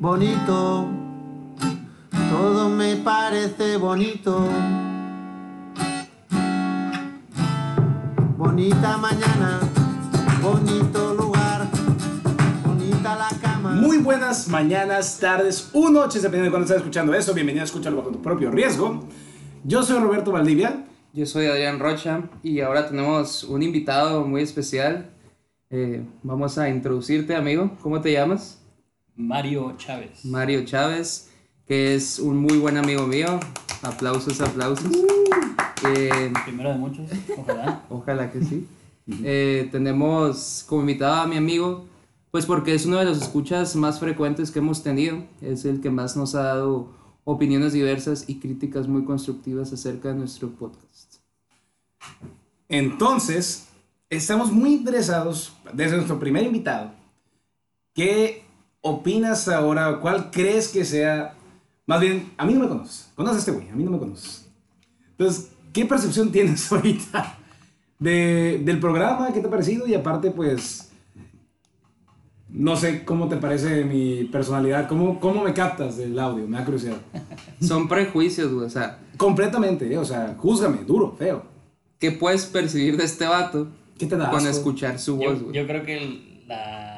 bonito, todo me parece bonito. Bonita mañana, bonito lugar, bonita la cama. Muy buenas mañanas, tardes o noches, dependiendo de cuándo estés escuchando eso. Bienvenido a Escúchalo bajo tu propio riesgo. Yo soy Roberto Valdivia. Yo soy Adrián Rocha y ahora tenemos un invitado muy especial. Eh, vamos a introducirte, amigo. ¿Cómo te llamas? Mario Chávez. Mario Chávez, que es un muy buen amigo mío. Aplausos, aplausos. Eh, Primero de muchos, ojalá. ojalá que sí. Eh, tenemos como invitado a mi amigo, pues porque es uno de los escuchas más frecuentes que hemos tenido. Es el que más nos ha dado opiniones diversas y críticas muy constructivas acerca de nuestro podcast. Entonces, estamos muy interesados, desde nuestro primer invitado, ¿qué opinas ahora? ¿Cuál crees que sea? Más bien, a mí no me conoces. Conoces a este güey, a mí no me conoces. Entonces, ¿qué percepción tienes ahorita de- del programa? ¿Qué te ha parecido? Y aparte, pues, no sé cómo te parece mi personalidad, cómo, cómo me captas del audio, me da curiosidad. Son prejuicios, güey. O sea, Completamente, eh, o sea, júzgame, duro, feo. ¿qué puedes percibir de este vato ¿Qué te da con asco? escuchar su Yo, voz, güey? yo creo que la,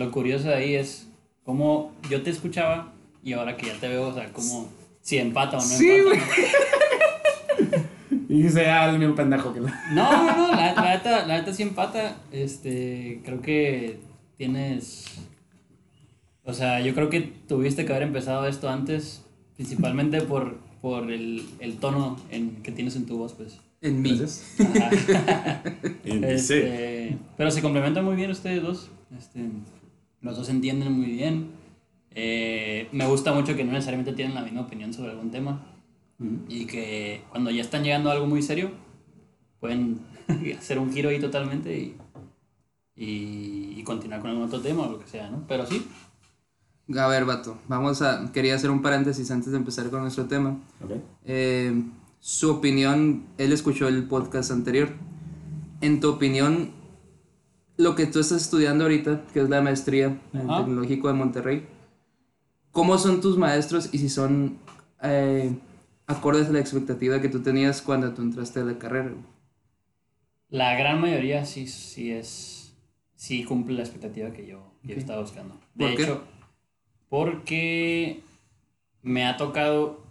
lo curioso de ahí es cómo yo te escuchaba y ahora que ya te veo, o sea, como si empata o no Sí, empata. Y dice, ah, el mismo pendejo que la... No, no, no, la, la neta, la neta sí empata. Este, creo que tienes. O sea, yo creo que tuviste que haber empezado esto antes, principalmente por, por el, el tono en, que tienes en tu voz, pues. En mí. En-. Este, Pero se complementan muy bien ustedes dos. Este, los dos se entienden muy bien. Eh, me gusta mucho que no necesariamente tienen la misma opinión sobre algún tema. Y que cuando ya están llegando a algo muy serio, pueden hacer un giro ahí totalmente y, y, y continuar con algún otro tema o lo que sea, ¿no? Pero sí, A ver, vato, vamos a... Quería hacer un paréntesis antes de empezar con nuestro tema. Ok. Eh, su opinión, él escuchó el podcast anterior. En tu opinión, lo que tú estás estudiando ahorita, que es la maestría en Ajá. Tecnológico de Monterrey, ¿cómo son tus maestros y si son eh, acordes a la expectativa que tú tenías cuando tú entraste a la carrera? la gran mayoría sí, sí es. Sí cumple la expectativa que yo, que yo estaba buscando. De ¿Por qué? hecho, porque me ha tocado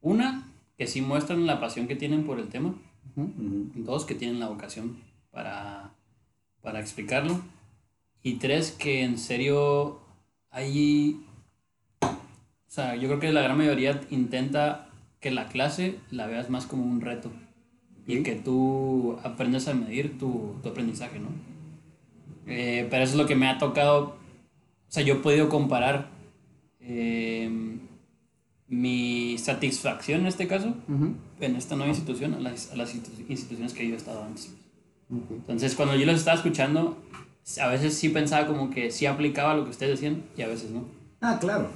una que sí muestran la pasión que tienen por el tema. Dos, que tienen la vocación para, para explicarlo. Y tres, que en serio hay... O sea, yo creo que la gran mayoría intenta que la clase la veas más como un reto. Y que tú aprendas a medir tu, tu aprendizaje, ¿no? Eh, pero eso es lo que me ha tocado. O sea, yo he podido comparar eh, mi satisfacción en este caso en esta nueva institución a las, a las institu- instituciones que yo he estado antes. Entonces, cuando yo los estaba escuchando, a veces sí pensaba como que sí aplicaba lo que ustedes decían y a veces no. Ah, claro.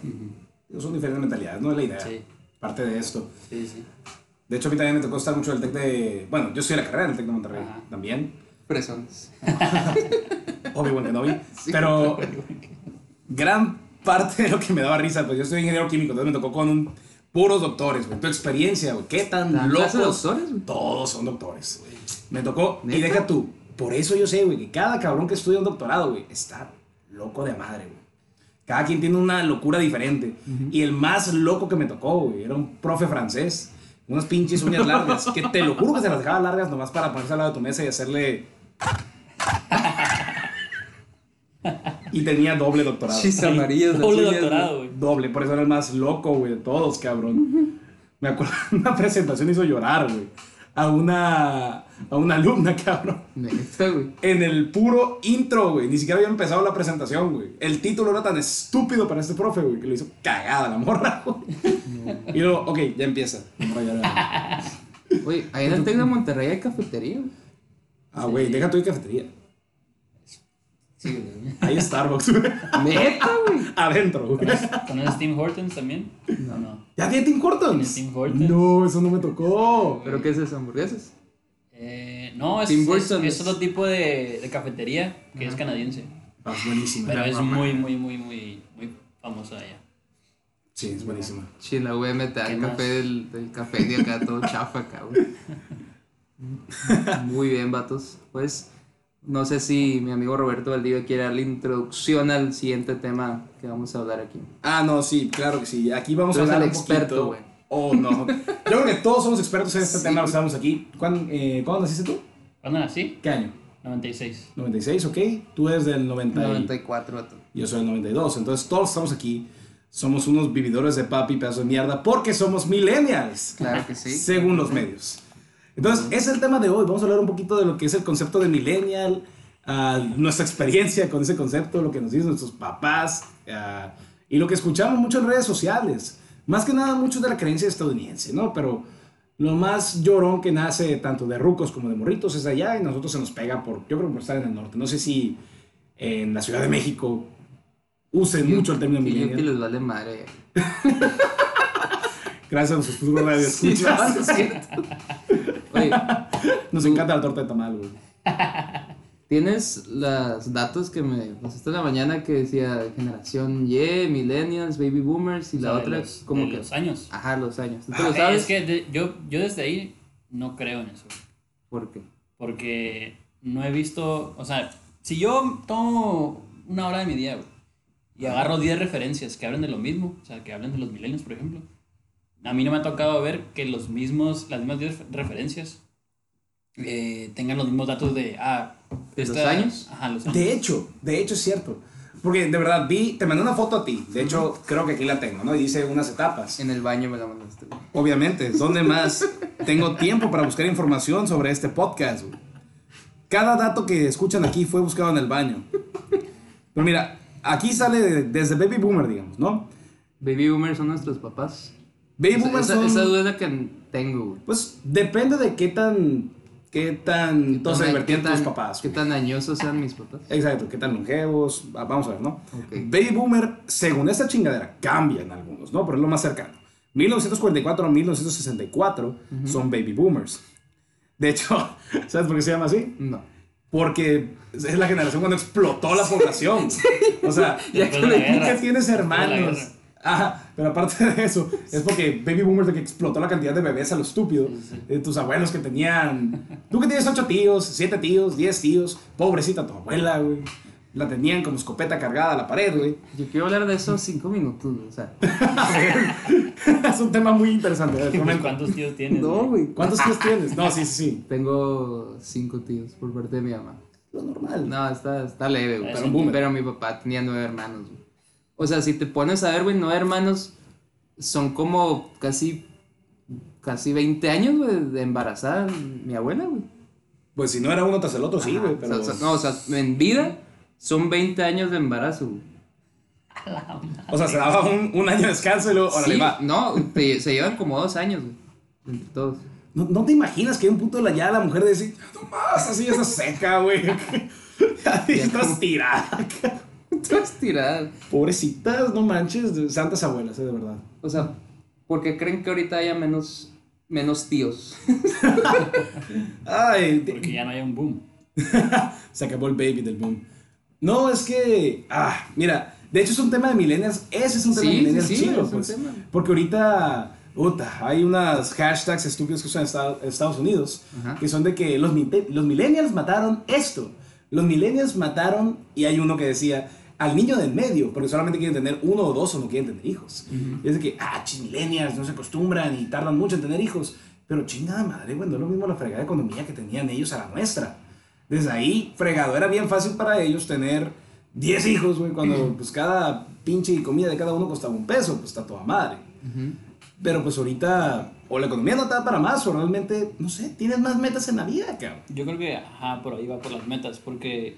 Son diferentes mentalidades, no es la idea. Sí. Parte de esto. Sí, sí. De hecho, a mí también me tocó estar mucho el TEC de... Bueno, yo soy la carrera del TEC de Monterrey Ajá. también. Fresones. Obvio, que no vi. Pero gran parte de lo que me daba risa, pues yo soy ingeniero químico, entonces me tocó con un, puros doctores, güey. Tu experiencia, güey. ¿Qué tan ¿Dan locos? de doctores? Todos son doctores, güey. Me tocó... Y deja tú. Por eso yo sé, güey, que cada cabrón que estudia un doctorado, güey, está loco de madre, güey. Cada quien tiene una locura diferente. Y el más loco que me tocó, güey, era un profe francés. Unas pinches uñas largas. que te lo juro que se las dejaba largas nomás para ponerse al lado de tu mesa y hacerle. Y tenía doble doctorado. Chis amarillas. las Doble doctorado, güey. Doble, por eso era el más loco, güey, de todos, cabrón. Me acuerdo, una presentación hizo llorar, güey. A una, a una alumna, cabrón. güey. Neta, güey. En el puro intro, güey. Ni siquiera había empezado la presentación, güey. El título era tan estúpido para este profe, güey, que lo hizo cagada la morra, güey. Y luego, ok, ya empieza. Oye, ahí en el Tec de Monterrey hay cafetería. güey. Ah, güey, deja tu cafetería. Sí, güey. Hay Starbucks, güey. Neta, güey. Adentro, güey. ¿Conoces Tim Hortons también? No, no. ¿Ya tiene Tim Hortons? ¿Tiene Tim Hortons? No, eso no me tocó. ¿Pero qué es eso? ¿Hamburguesas? Eh, no, es, Tim es, Hortons. es otro tipo de, de cafetería que es canadiense. Ah, es buenísimo. Pero es muy, muy, muy, muy, muy famosa allá. Sí, es buenísima. Sí, la te da ¿Qué el más? café del, del café de acá, todo chafa güey. Muy bien, vatos. Pues, no sé si mi amigo Roberto Valdivia quiere dar la introducción al siguiente tema que vamos a hablar aquí. Ah, no, sí, claro que sí. Aquí vamos Tú a eres hablar el un experto, güey. Oh, no. Yo creo que todos somos expertos en este Sí, tema, güey. estamos aquí. ¿Cuándo, eh, ¿Cuándo naciste tú? ¿Cuándo nací? ¿Qué año? 96. 96, ok. Tú eres del 90. y- 94, vato. Yo soy del 92. Entonces todos estamos aquí. Somos unos vividores de papi, pedazos de mierda, porque somos millennials. Claro que sí. Según los medios. Entonces, ese es el tema de hoy. Vamos a hablar un poquito de lo que es el concepto de millennial, ah, nuestra experiencia con ese concepto, lo que nos dicen nuestros papás ah, y lo que escuchamos mucho en redes sociales. Más que nada, mucho de la creencia estadounidense, ¿no? Pero lo más llorón que nace tanto de rucos como de morritos es allá y nosotros se nos pega por, yo creo, por estar en el norte. No sé si en la Ciudad de México usen mucho el término yo que millennial. les vale madre. Gracias a nuestros futuros radioescuchas. Sí, no, es cierto. Oye, Nos encanta la torta de tamal, güey. ¿tienes los datos que me pasaste en la mañana que decía generación Y, millennials, baby boomers y la O sea, de otra los- como de que... los años. Ajá, los años. ¿Tú Ah, lo sabes? Es que de- yo, yo desde ahí no creo en eso. ¿Por qué? Porque no he visto, o sea, si yo tomo una hora de mi día, güey, y agarro 10 referencias que hablen de lo mismo, o sea, que hablen de los milenios, por ejemplo, a mí no me ha tocado ver que los mismos, las mismas 10 referencias eh, tengan los mismos datos de, ah, ¿De los años? Ajá, los años. De hecho, de hecho es cierto. Porque de verdad vi, te mandé una foto a ti. De hecho, creo que aquí la tengo, ¿no? Y dice unas etapas. En el baño me la mandaste. Obviamente, ¿dónde más tengo tiempo para buscar información sobre este podcast? güey? Cada dato que escuchan aquí fue buscado en el baño. Pero mira, aquí sale de- desde Baby Boomer, digamos, ¿no? Baby boomers son nuestros papás. Baby Esa- Boomer esa, son- esa duda es la que tengo, güey. Pues depende de qué tan, qué tan, todos se ¿Qué divertían tus papás. ¿Qué tan añosos sean mis papás? Exacto, qué tan longevos, va- vamos a ver, ¿no? Ok. Baby Boomer, según esta chingadera, cambian algunos, ¿no? Pero es lo más cercano. 1944 a 1964 son Baby Boomers. De hecho, ¿sabes por qué se llama así? No. Porque es la generación cuando explotó la población. O sea, Ya que que tienes hermanos. Ajá, pero aparte de eso, es porque Baby Boomers de que explotó la cantidad de bebés a lo estúpido. Eh, tus abuelos que tenían. Tú que tienes ocho tíos, siete tíos, diez tíos. Pobrecita tu abuela, güey. La tenían como escopeta cargada a la pared, güey. Yo quiero hablar de eso cinco minutos, güey, o sea. es un tema muy interesante. A ver. ¿Cuántos tíos tienes? No, güey. ¿Cuántos tíos tienes? No, sí, sí, sí. Tengo cinco tíos por parte de mi mamá. Lo normal. No, está, está leve, güey. Pero, boomer. pero mi papá tenía nueve hermanos, güey. O sea, si te pones a ver, güey, nueve hermanos son como casi, casi 20 años, güey, de embarazada mi abuela, güey. Pues si no era uno tras el otro, sí, güey. Pero... o sea, no, o sea, en vida son 20 años de embarazo, güey. O sea, se daba un, un año de descanso y luego, órale, Sí, va. no, te- se llevan como dos años, güey. Entre todos. ¿No, no te imaginas que hay un punto de la ya la mujer de decir, no más, así esa seca, güey? Así estás tirada. Todas tiradas. Pobrecitas, no manches, santas abuelas, eh, de verdad. O sea, porque creen que ahorita haya menos, menos tíos. Ay, te- Porque ya no hay un boom. se acabó el baby del boom. No, es que, ah, mira, de hecho es un tema de millennials, ese es un tema Sí, de millennials sí, sí, chido, pues. tema. Porque ahorita, puta, hay unas hashtags estúpidos que usan en Esta- Estados Unidos, Ajá. que son de que los, los millennials mataron esto. Los millennials mataron, y hay uno que decía, al niño del medio, porque solamente quieren tener uno o dos o no quieren tener hijos. Y es de que, ah, chis, millennials, no se acostumbran y tardan mucho en tener hijos. Pero chingada madre, güey, no es lo mismo la fregada de economía que tenían ellos a la nuestra. Desde ahí, fregado, era bien fácil para ellos tener 10 hijos, güey, cuando pues cada pinche comida de cada uno costaba un peso, pues está toda madre. Pero pues ahorita, o la economía no da para más, o realmente, no sé, tienes más metas en la vida, cabrón. Yo creo que, ajá, por ahí va por las metas, porque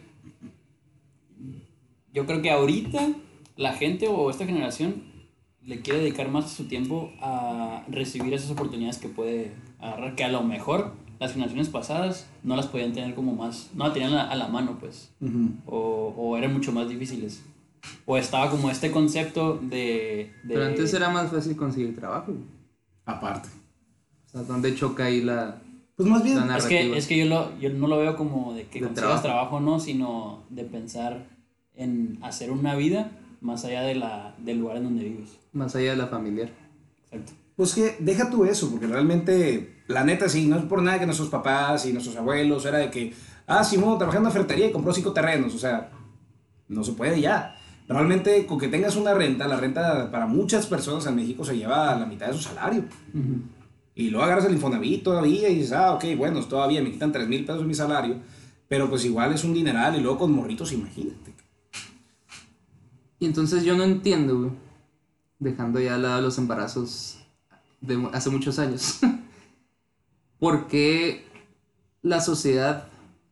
yo creo que ahorita la gente o esta generación le quiere dedicar más de su tiempo a recibir esas oportunidades que puede agarrar, que a lo mejor las generaciones pasadas no las podían tener como más, no la tenían a, a la mano, pues, o, o eran mucho más difíciles. O estaba como este concepto de... de Pero antes era más fácil conseguir trabajo. Aparte. O sea, donde choca ahí la... Pues más bien, Es narrativa. que, es que yo, lo, yo no lo veo como de que De consigas trabajo. trabajo. no, sino de pensar en hacer una vida más allá de la, del lugar en donde vives. Más allá de la familiar. Exacto. Pues que deja tú eso, porque realmente, la neta, sí, no es por nada que nuestros papás y nuestros abuelos era de que, ah, Simón trabajó en una ferretería y compró cinco terrenos, o sea, no se puede ya. Realmente, con que tengas una renta, la renta para muchas personas en México se lleva a la mitad de su salario. Y luego agarras el Infonavit todavía y dices, ah, ok, bueno, todavía me quitan 3 mil pesos de mi salario, pero pues igual es un dineral y luego con morritos, imagínate. Y entonces yo no entiendo, güey, dejando ya al lado los embarazos de hace muchos años, por qué la sociedad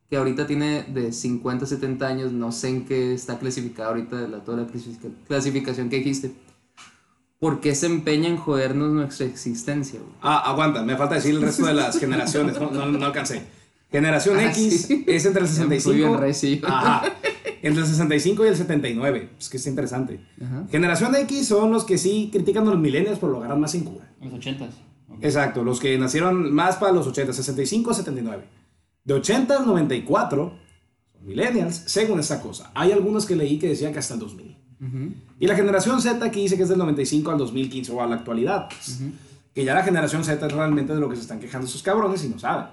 que ahorita tiene de 50, 70 años, no sé en qué está clasificada ahorita de la, toda la clasifica- clasificación que dijiste, ¿por qué se empeña en jodernos nuestra existencia, güey? Ah, aguanta, me falta decir el resto de las generaciones, no, no, no alcancé. Generación Ah, X sí. es entre el Muy 65. bien, recio. Ajá. Entre el 65 y el 79. Es que es interesante. Ajá. Generación X son los que sí critican a los millennials por lo agarran más en cura. En los ochentas. Ok. Exacto, los que nacieron más para los 80, 65 a 79. De 80 al 94 son millennials, según esta cosa. Hay algunos que leí que decían que hasta el 2000. Ujú. Y la generación Z que dice que es del 95 al 2015 o a la actualidad. pues. Que ya la generación Z es realmente de lo que se están quejando esos cabrones y no saben.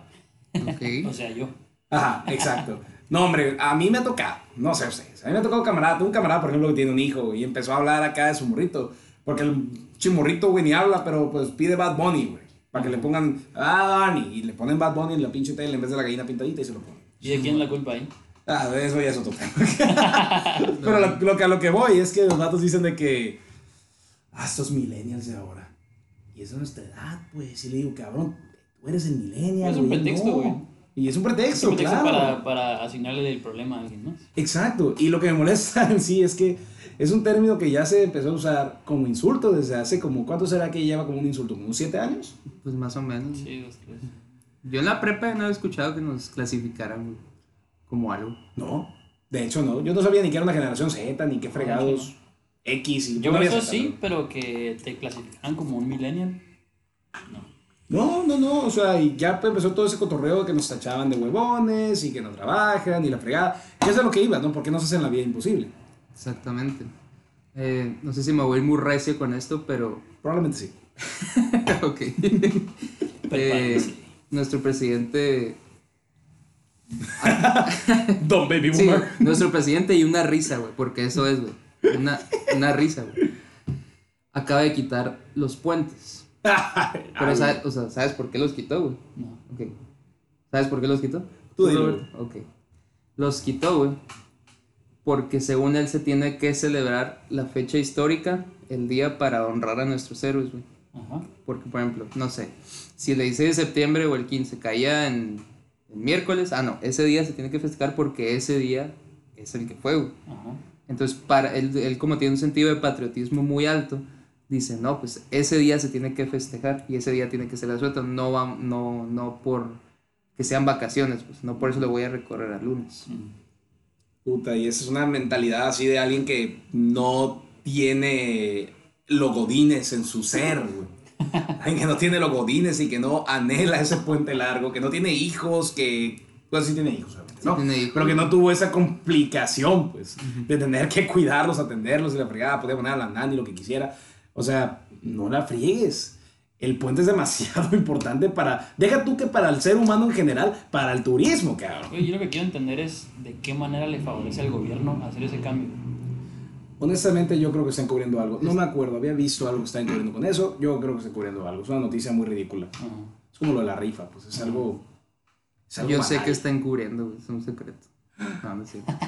Ok. O sea, yo. Ajá, exacto. No, hombre, a mí me ha tocado, no sé ustedes, a mí me ha tocado camarada, tengo un camarada, por ejemplo, que tiene un hijo güey, y empezó a hablar acá de su morrito, porque el chimorrito, güey, ni habla, pero pues pide Bad Bunny, güey, para que le pongan, ah, Bunny, y le ponen Bad Bunny en la pinche tele en vez de la gallina pintadita y se lo ponen. ¿Y de quién es la culpa ahí? Ah, de eso ya es otro tema. pero lo, lo que a lo que voy es que los datos dicen de que, ah, estos millennials de ahora, y esa es nuestra edad, pues, y le digo, cabrón, tú eres el millennial, Es un güey, pretexto, no". Y es un Es pretexto, un pretexto claro. para, para asignarle el problema a alguien más. Exacto, y lo que me molesta en sí es que es un término que ya se empezó a usar como insulto desde hace como, ¿cuánto será que lleva como un insulto? ¿Como siete años? Pues más o menos. Sí, dos, tres. Yo en la prepa no he escuchado que nos clasificaran como algo. No, de hecho no, yo no sabía ni que era una generación Z, ni qué fregados X y Yo no eso sí, pero que te clasificaran como un millennial. No, no, no, o sea, y ya empezó todo ese cotorreo que nos tachaban de huevones y que no trabajan y la fregada, que es de lo que iba, ¿no? Porque nos hacen la vida imposible. Exactamente. Eh, no sé si me voy a ir muy recio con esto, pero. Probablemente sí. ok. Eh, nuestro presidente. Don Baby Sí, Boomer. nuestro presidente y una risa, güey, porque eso es, güey. Una, una risa, güey. Acaba de quitar los puentes. Pero, ¿sabes, o sea, ¿sabes por qué los quitó, güey? No. Ok. ¿Sabes por qué los quitó? Tú dilo? Ok. Los quitó, güey. Porque según él se tiene que celebrar la fecha histórica, el día para honrar a nuestros héroes, güey. Ajá. Porque, por ejemplo, no sé, si el 16 de septiembre o el 15 caía en, en miércoles, ah, no, ese día se tiene que festejar porque ese día es el que fue, güey. Ajá. Entonces, para él, él como tiene un sentido de patriotismo muy alto, dice, no, pues ese día se tiene que festejar y ese día tiene que ser la suelta, no, va, no, no por que sean vacaciones, pues no por eso le voy a recorrer al lunes. Puta, y esa es una mentalidad así de alguien que no tiene logodines en su ser, güey. Alguien que no tiene logodines y que no anhela ese puente largo, que no tiene hijos, que... Pues sí tiene hijos, obviamente, Sí ¿no? tiene hijos. Pero que no tuvo esa complicación, pues, de tener que cuidarlos, atenderlos y la fregada, podía poner a la nani lo que quisiera. O sea, no la friegues. El puente es demasiado importante para... Deja tú que para el ser humano en general, para el turismo, cabrón. Oye, yo lo que quiero entender es de qué manera le favorece al gobierno hacer ese cambio. Honestamente, yo creo que están cubriendo algo. No me acuerdo, había visto algo que están cubriendo con eso. Yo creo que están cubriendo algo. Es una noticia muy ridícula. Es como lo de la rifa, pues es algo. es algo Yo sé que está encubriendo, es un secreto. No, no es cierto.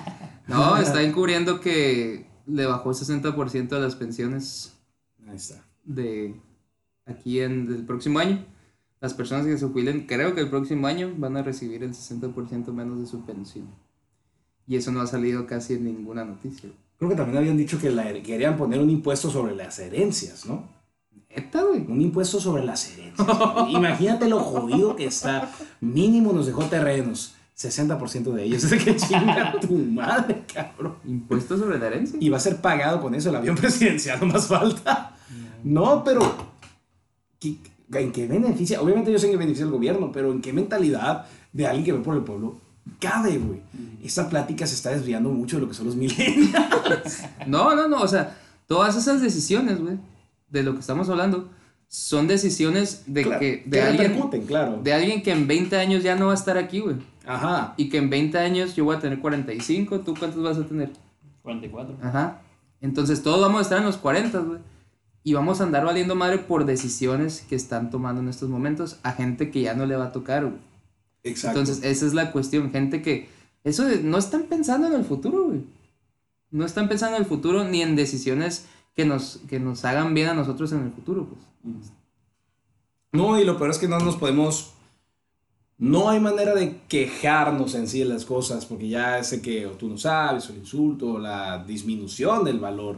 No, está encubriendo que le bajó el 60% de las pensiones Ahí está. de aquí en el próximo año. Las personas que se jubilen, creo que el próximo año van a recibir el 60% menos de su pensión. Y eso no ha salido casi en ninguna noticia. Creo que también habían dicho que la- querían poner un impuesto sobre las herencias, ¿no? Neta, güey. Un impuesto sobre las herencias. Imagínate lo jodido que está. Mínimo nos dejó terrenos. 60% de ellos. Es que chinga tu madre, cabrón. Impuesto sobre la herencia. Y va a ser pagado con eso el avión presidencial, no más falta. No, pero ¿qué- ¿en qué beneficia? Obviamente yo sé que beneficia al gobierno, pero ¿en qué mentalidad de alguien que ve por el pueblo cabe, güey. Esta plática se está desviando mucho de lo que son los millennials. No, no, no, o sea, todas esas decisiones, güey, de lo que estamos hablando, son decisiones de Claro, que de que alguien repercuten, claro. de alguien que en 20 años ya no va a estar aquí, güey. Ajá. Y que en 20 años yo voy a tener 45, ¿tú cuántos vas a tener? 44. Ajá. Entonces todos vamos a estar en los 40, güey. Y vamos a andar valiendo madre por decisiones que están tomando en estos momentos a gente que ya no le va a tocar, güey. Exacto. Entonces, esa es la cuestión. Gente que. Eso de- no están pensando en el futuro, güey. No están pensando en el futuro ni en decisiones que nos, que nos hagan bien a nosotros en el futuro, pues. No, y lo peor es que no nos podemos. No hay manera de quejarnos en sí de las cosas, porque ya sé que o tú no sabes, o el insulto, o la disminución del valor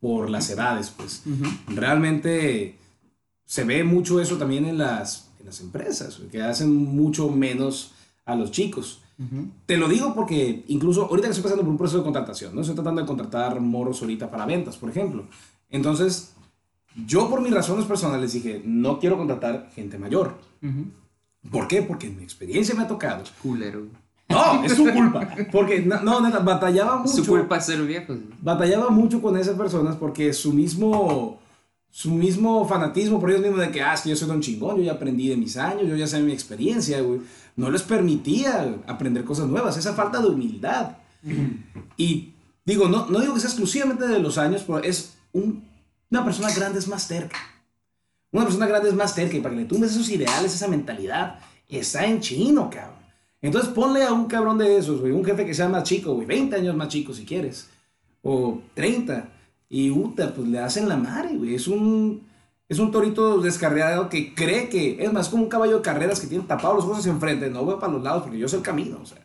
por las edades, pues. Realmente se ve mucho eso también en las, en las empresas, que hacen mucho menos a los chicos. Te lo digo porque incluso ahorita que estoy pasando por un proceso de contratación, ¿no? Estoy tratando de contratar morros ahorita para ventas, por ejemplo. Entonces, yo por mis razones personales dije, no quiero contratar gente mayor. ¿Por qué? Porque en mi experiencia me ha tocado. Culero. No, es su culpa. Porque, no, no, neta, batallaba mucho. Su culpa es ser viejos. güey. Batallaba mucho con esas personas porque su mismo, su mismo fanatismo por ellos mismos de que, ah, es que yo soy don chingón, yo ya aprendí de mis años, yo ya sé mi experiencia, güey. No les permitía aprender cosas nuevas, esa falta de humildad. Y digo, no, no digo que sea exclusivamente de los años, pero es un- una persona grande es más terca. Una persona grande es más terca y para que le tumbes esos ideales, esa mentalidad, está en chino, cabrón. Entonces ponle a un cabrón de esos, güey, un jefe que sea más chico, güey, 20 años más chico si quieres, o 30, y Uta, pues le hacen la madre, güey. Es un, es un torito descarriado que cree que, es más, como un caballo de carreras que tiene tapados los ojos enfrente, no voy para los lados porque yo sé el camino, o sea.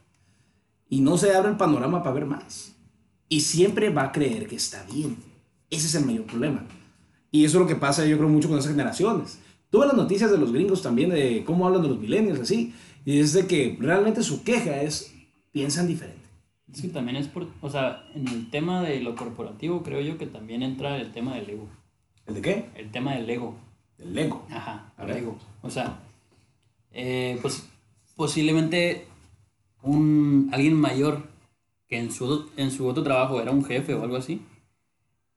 Y no se abre el panorama para ver más. Y siempre va a creer que está bien. Ese es el mayor problema. Y eso es lo que pasa, yo creo, mucho con esas generaciones. Tuve las noticias de los gringos también, de cómo hablan de los millennials, así. Y es de que realmente su queja es, piensan diferente. Es que también es por, o sea, en el tema de lo corporativo creo yo que también entra el tema del ego. ¿El de qué? El tema del ego. El Lego. Ajá, el ego. O sea, eh, pues posiblemente un, alguien mayor que en su, en su otro trabajo era un jefe o algo así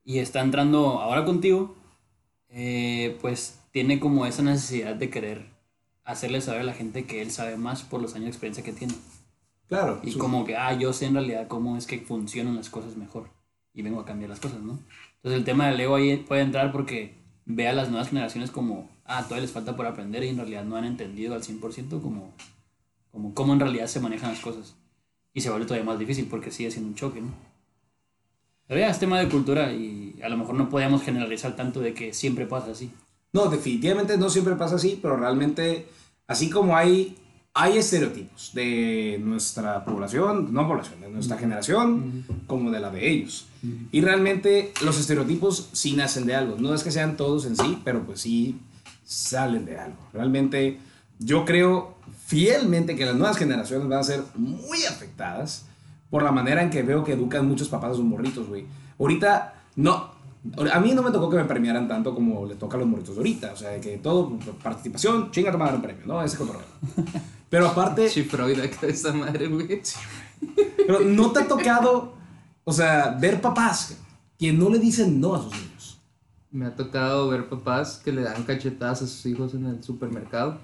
y está entrando ahora contigo, eh, pues tiene como esa necesidad de querer hacerle saber a la gente que él sabe más por los años de experiencia que tiene. Claro. Y su- como que, ah, yo sé en realidad cómo es que funcionan las cosas mejor. Y vengo a cambiar las cosas, ¿no? Entonces el tema del ego ahí puede entrar porque ve a las nuevas generaciones como, ah, todavía les falta por aprender y en realidad no han entendido al 100% como, como cómo en realidad se manejan las cosas. Y se vuelve todavía más difícil porque sigue siendo un choque, ¿no? Pero ya es tema de cultura y a lo mejor no podemos generalizar tanto de que siempre pasa así. No, definitivamente no siempre pasa así, pero realmente, así como hay, hay estereotipos de nuestra población, no población, de nuestra generación, como de la de ellos. Y realmente los estereotipos sí nacen de algo. No es que sean todos en sí, pero pues sí salen de algo. Realmente yo creo fielmente que las nuevas generaciones van a ser muy afectadas por la manera en que veo que educan muchos papás a sus morritos, güey. Ahorita, no, a mí no me tocó que me premiaran tanto como le toca a los morritos de ahorita. O sea, de que todo, participación, chinga tu madre un premio, ¿no? Ese cotorreo. Pero aparte, Sí, Freud acá esa madre, güey. pero no te ha tocado, o sea, ver papás que no le dicen no a sus niños. Me ha tocado ver papás que le dan cachetadas a sus hijos en el supermercado.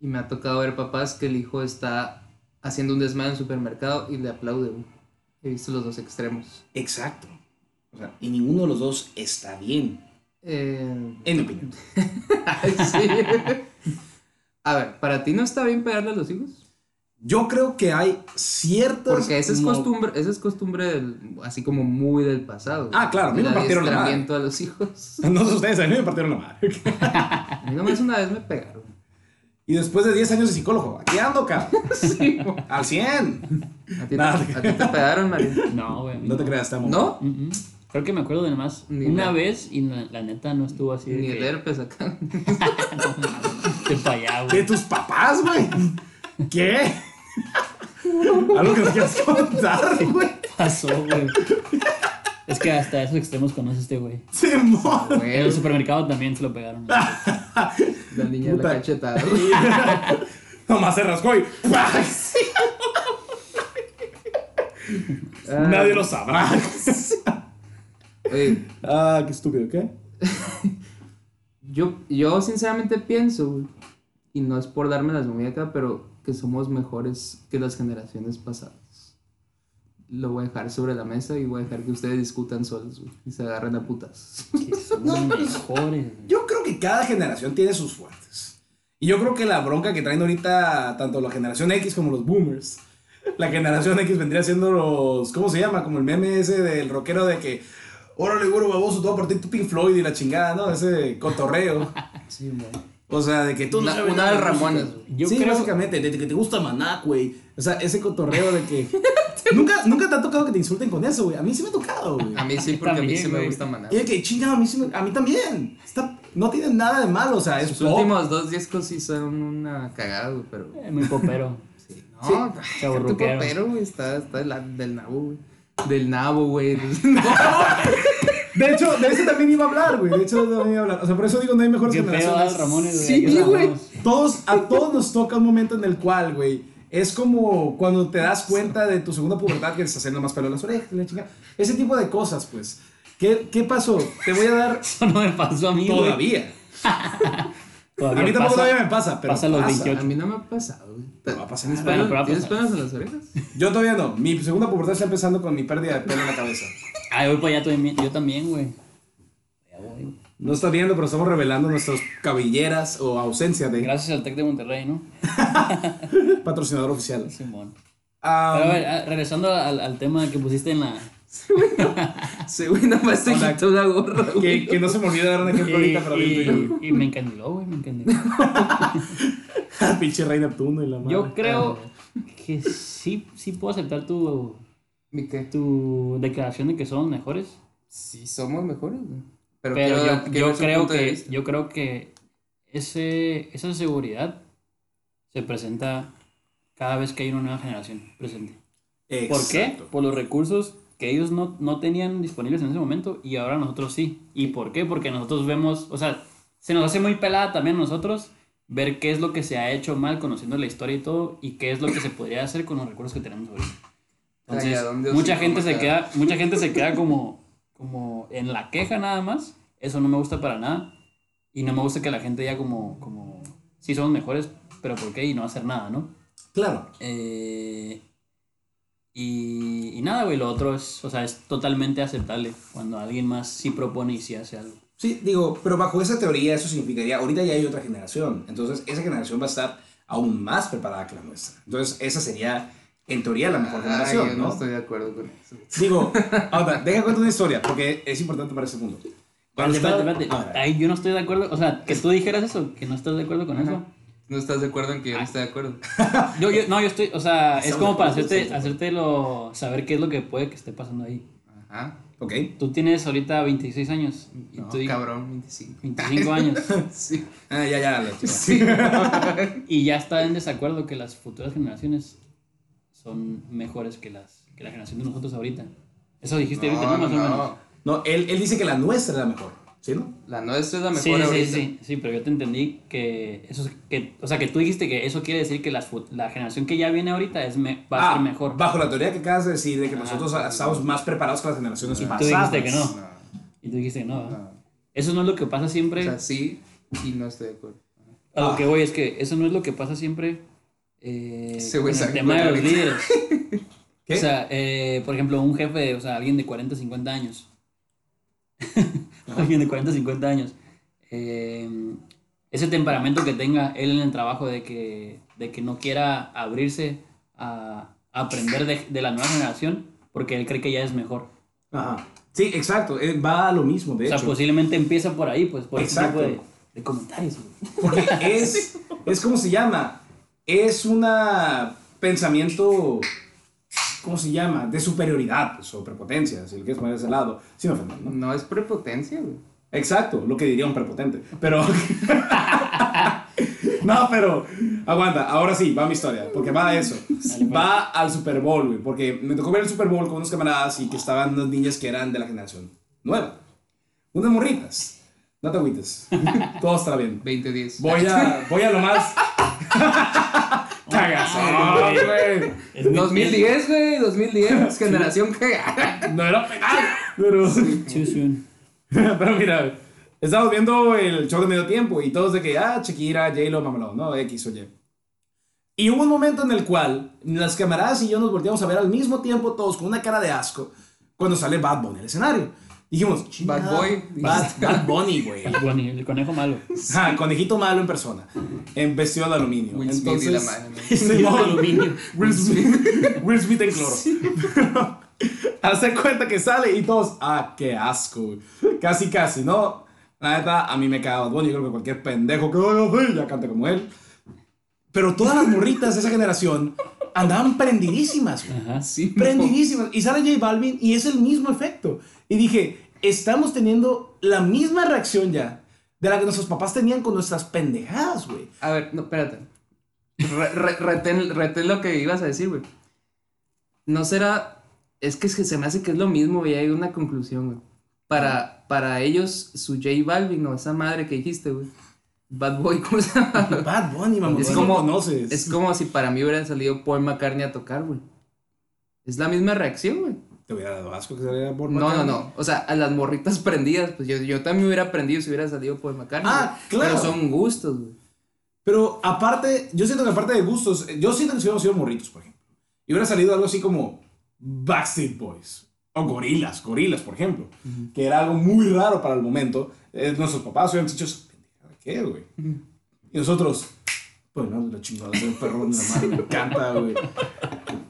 Y me ha tocado ver papás que el hijo está haciendo un desmadre en el supermercado y le aplaude. He visto los dos extremos. Exacto. O sea, y ninguno de los dos está bien, Eh, en mi opinión. sí. A ver, ¿para ti no está bien pegarle a los hijos? Yo creo que hay ciertas... Porque esa es mo- costumbre, esa es costumbre del- así como muy del pasado. Ah, claro, a mí me partieron la madre. a los hijos. No sé ustedes, a mí me partieron la madre. A mí nomás una vez me pegaron. Y después de 10 años de psicólogo, aquí ando, cabrón. Sí. Al 100. ¿A ti, te, a ti te pegaron, María? No, güey. No te creas, estamos. ¿No? Mm. Creo que me acuerdo de más Ni una la- vez y la, la neta no estuvo así de Ni el que, herpes acá. de pa' allá, ¿De tus papás, güey? ¿Qué? Algo que nos quieras contar, güey. pasó, güey? Es que hasta esos extremos conoce este güey. Simón. En Güey, el supermercado también se lo pegaron. la niña de la cachetada. Nomás se rascó y. Nadie lo sabrá. Oye, ah, qué estúpido, ¿qué? yo, yo sinceramente pienso, güey, y no es por darme las muñecas, pero que somos mejores que las generaciones pasadas. Lo voy a dejar sobre la mesa y voy a dejar que ustedes discutan solos, güey, y se agarren a putas. Que son mejores. güey. Yo creo que cada generación tiene sus fuertes. Y yo creo que la bronca que traen ahorita tanto la generación X como los boomers. La generación X vendría siendo los. ¿Cómo se llama? Como el meme ese del rockero de que. Órale, güero baboso, te voy a partir tu Pink Floyd y la chingada, ¿no? Ese cotorreo. Sí, güey. O sea, de que tú no Una, sabes una nada de. Ramones. Yo sí, creo- básicamente, de que te gusta Maná, güey. O sea, ese cotorreo de que. nunca, nunca te ha tocado que te insulten con eso, güey. A mí sí me ha tocado, güey. A mí sí, porque a mí sí me gusta Maná. Y de que chingado, a mí, sí me- a mí también. Está, no tiene nada de malo, o sea, es Sus pop. últimos dos discos sí son una cagada, güey, pero... Eh, Muy popero. No, Sí, pero, chavorruquero. pero, güey, está, está del, del nabo, güey. Del nabo, güey. De hecho, de ese también iba a hablar, güey. De hecho, también iba a hablar. O sea, por eso digo, no hay mejores Qué pedo generaciones. Ramones, güey. Sí, güey. Todos, a todos nos toca un momento en el cual, güey, es como cuando te das cuenta de tu segunda pubertad que estás haciendo más pelo en las orejas, la chica. Ese tipo de cosas, pues. ¿Qué, ¿Qué pasó? Te voy a dar Eso no me pasó a mí, güey. todavía. Todavía a mí tampoco pasa- todavía me pasa, pero pasa los pasa. 28. A mí no me ha pasado, güey. No va a pasar ¿Tienes nada. pelos, Bueno, pero va a ¿tienes pasar. pelos en las orejas? Yo todavía no. Mi segunda pubertad está empezando con mi pérdida de pelo en la cabeza. Ay, voy para allá también. Yo también, güey. Ya voy. No está viendo, pero estamos revelando nuestras cabelleras o ausencia de Gracias al Tec de Monterrey, ¿no? patrocinador oficial. Simón. Ah, Pero a ver, ah, regresando al, al tema que pusiste en la. Sí, güey, nada más quitó la gorra, que, güey. que no se me olvide dar un ejemplo ahorita, pero y, y, y me encandiló, güey, me encandiló. Pinche rey Neptuno y la madre. Yo creo que sí, sí puedo aceptar tu, ¿Mi qué? tu declaración de que somos mejores. Sí, somos mejores, güey. Pero, Pero quiero- yo, quiero creo que yo creo que ese, esa seguridad se presenta cada vez que hay una nueva generación presente. ¿Por qué? Por los recursos que ellos no, no tenían disponibles en ese momento y ahora nosotros sí. ¿Y por qué? Porque nosotros vemos, o sea, se nos hace muy pelada también a nosotros ver qué es lo que se ha hecho mal conociendo la historia y todo y qué es lo que se podría hacer con los recursos que tenemos ahorita. Ay, Entonces, ¿a dónde os mucha gente se queda, mucha gente se queda como, como en la queja nada más. Eso no me gusta para nada. Y no me gusta que la gente diga como, como, sí somos mejores, pero ¿por qué? Y no hacer nada, ¿no? Claro. Eh, y, y nada, güey, lo otro es, o sea, es totalmente aceptable cuando alguien más sí propone y sí hace algo. Sí, digo, pero bajo esa teoría eso significaría, ahorita ya hay otra generación, entonces esa generación va a estar aún más preparada que la nuestra. Entonces esa sería, en teoría, la mejor Ay, generación, yo ¿no? no estoy de acuerdo con eso. Digo, ahora, deja contar una historia, porque es importante para este punto. Espérate, espérate, espérate. A ver. Ay, yo no estoy de acuerdo, o sea, que tú dijeras eso, que no estás de acuerdo con eso. ¿No estás de acuerdo en que yo no estoy de acuerdo? Yo, yo, no, yo estoy, o sea, es como para hacerte, estamos de hacerte lo, saber qué es lo que puede que esté pasando ahí. Ajá. Ok. Tú tienes ahorita 26 años y No, tú cabrón, 25. 25 años Sí. Ah, ya, ya, la chica. Sí. y ya está en desacuerdo que las futuras generaciones son mejores que, las, que la generación de nosotros ahorita. Eso dijiste ahorita, ¿no? Más o menos. No, él, él dice que la nuestra es la mejor, ¿sí, no? La nuestra es la mejor Sí, sí, ahorita. sí, sí, pero yo te entendí que eso es que, o sea, que tú dijiste que eso quiere decir que fu- la generación que ya viene ahorita es me- va a Ah, ser mejor. Bajo la teoría que acabas de decir de que Ajá. nosotros estamos más preparados que las generaciones Y tú pasadas. dijiste que no. No, Y tú dijiste que no. no. Eso no es lo que pasa O siempre. sea, sí y no estoy de acuerdo. A lo Ah. que voy es que eso no es lo que pasa siempre eh, Ese con el tema de los líderes. ¿Qué? O sea, eh, por ejemplo, un jefe, o sea, alguien de 40, 50 años. alguien de 40, 50 años. eh, ese temperamento que tenga él en el trabajo de que, de que no quiera abrirse a, a aprender de, de la nueva generación porque él cree que ya es mejor. Ajá. Sí, exacto. eh, Va a lo mismo, de o sea, hecho. posiblemente empieza por ahí, pues, por ese Exacto. tipo de, de comentarios. Porque es, es como se llama, es un pensamiento, ¿cómo se llama? De superioridad pues, o prepotencia, si lo quieres poner de ese lado, sin ofender, ¿no? No es prepotencia, güey. Exacto, lo que diría un prepotente. Pero. no, pero. Aguanta, ahora sí, va mi historia. Porque va a eso. pues. Va al Super Bowl, güey. Porque me tocó ver el Super Bowl con unos camaradas y que estaban unas niñas que eran de la generación nueva. Unas morritas. No te agüites. Todo estará bien. 2010. Voy a, voy a lo más. Cagazón, güey. Es muy- 2010, güey, 2010, generación que... No era penal, pero... Too soon. Pero mira, estamos viendo el show de medio tiempo y todos de que, ah, Shakira, J-Lo, mamalón, ¿no? X o Y. Y hubo un momento en el cual las camaradas y yo nos volteamos a ver al mismo tiempo, todos con una cara de asco, cuando sale Bad Bunny al escenario. Dijimos, Bad "Chingado, Boy". Bad, Bad Bunny, güey. El, boni- el conejo malo. Ah, conejito malo en persona, en vestido de aluminio. Will Smith y la Entonces, madre, ¿no? Simón, aluminio. Will Smith, Will Smith en cloro. Hace cuenta que sale y todos, ah, qué asco, güey. Casi, casi, ¿no? La neta, a mí me caga Bad Bunny. Yo creo que cualquier pendejo que vaya a hacer ya cante como él. Pero todas las morritas de esa generación andaban prendidísimas, güey. Ajá. Sí. Prendidísimas. Y sale J Balvin y es el mismo efecto. Y dije, estamos teniendo la misma reacción ya de la que nuestros papás tenían con nuestras pendejadas, güey. A ver, no, espérate. Re- re- retén, retén lo que ibas a decir, güey. No será. Es que, es que se me hace que es lo mismo, y hay una conclusión, güey. Para, para ellos, su J Balvin o esa madre que dijiste, güey. Bad Boy, ¿cómo se llama? Bad Bunny, mamá. Es como- conoces. Es como si para mí hubiera salido Paul McCartney a tocar, güey. Es la misma reacción, güey. Te hubiera dado asco que saliera por No, no, no. O sea, a las morritas prendidas, pues yo, yo también hubiera prendido si hubiera salido Paul McCartney. Ah, güey. claro. Pero son gustos, güey. Pero aparte, yo siento que aparte de gustos, yo siento que si hubiéramos sido morritos, por ejemplo, y hubiera salido algo así como Backstreet Boys o Gorilas, Gorilas, por ejemplo, que era algo muy raro para el momento, eh, nuestros papás hubieran dicho, "¿Pendejada de ¿qué, güey? Y nosotros, pues no, la chingada de un perro de la madre, me encanta, güey.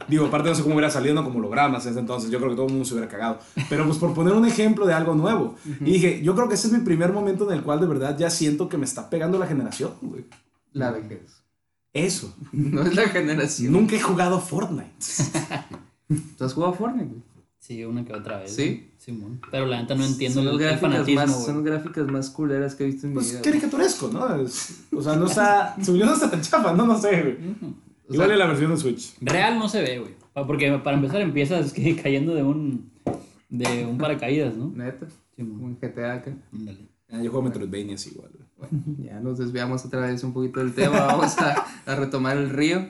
Digo, aparte no sé cómo hubiera salido, no como hologramas en ese entonces, yo creo que todo el mundo se hubiera cagado. Pero pues por poner un ejemplo de algo nuevo. Y dije, yo creo que ese es mi primer momento en el cual de verdad ya siento que me está pegando la generación, güey. La vejez. Eso. No es la generación. Nunca he jugado Fortnite. ¿Tú has jugado Fortnite, güey? Sí, una que otra vez. ¿Sí? Simón. Pero la neta no entiendo Son el, gráficas fanatismo, más, son las gráficas más culeras que he visto en mi Pues vida. caricaturesco, ¿no? Es- o sea, no está. Su video no está tan chafa, no, no sé, güey. O Igual sea- en la versión de Switch. Real no se ve, güey. Porque para empezar empiezas que cayendo de un de un paracaídas, ¿no? Neta. Simón. En GTA acá. Ándale. Ah, yo juego Metroidvania así igual. güey. Bueno, ya nos desviamos otra vez un poquito del tema. Vamos a, a retomar el río.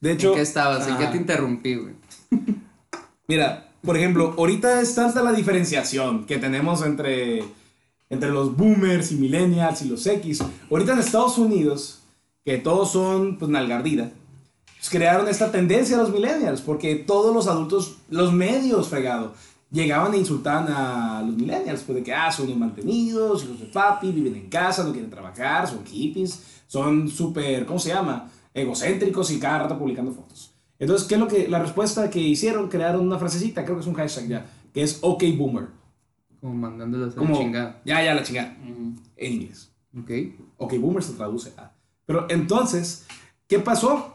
De hecho. ¿En qué estabas? ¿En qué te interrumpí, güey? Mira, por ejemplo, ahorita está hasta la diferenciación que tenemos entre, entre los boomers y millennials y los X. Ahorita en Estados Unidos, que todos son pues nalgardida, pues, crearon esta tendencia a los millennials, porque todos los adultos, los medios, fregado, llegaban e insultaban a los millennials, pues de que, ah, son mantenidos, hijos de papi, viven en casa, no quieren trabajar, son hippies, son súper, ¿cómo se llama? Egocéntricos y cada rato publicando fotos. Entonces, ¿qué es lo que, la respuesta que hicieron? Crearon una frasecita, creo que es un hashtag ya, que es OK Boomer. Como mandándolos a Como, la chingada. ya, ya, la chingada, Ujú. en inglés. Ok. Ok, boomer se traduce a. Pero entonces, ¿qué pasó?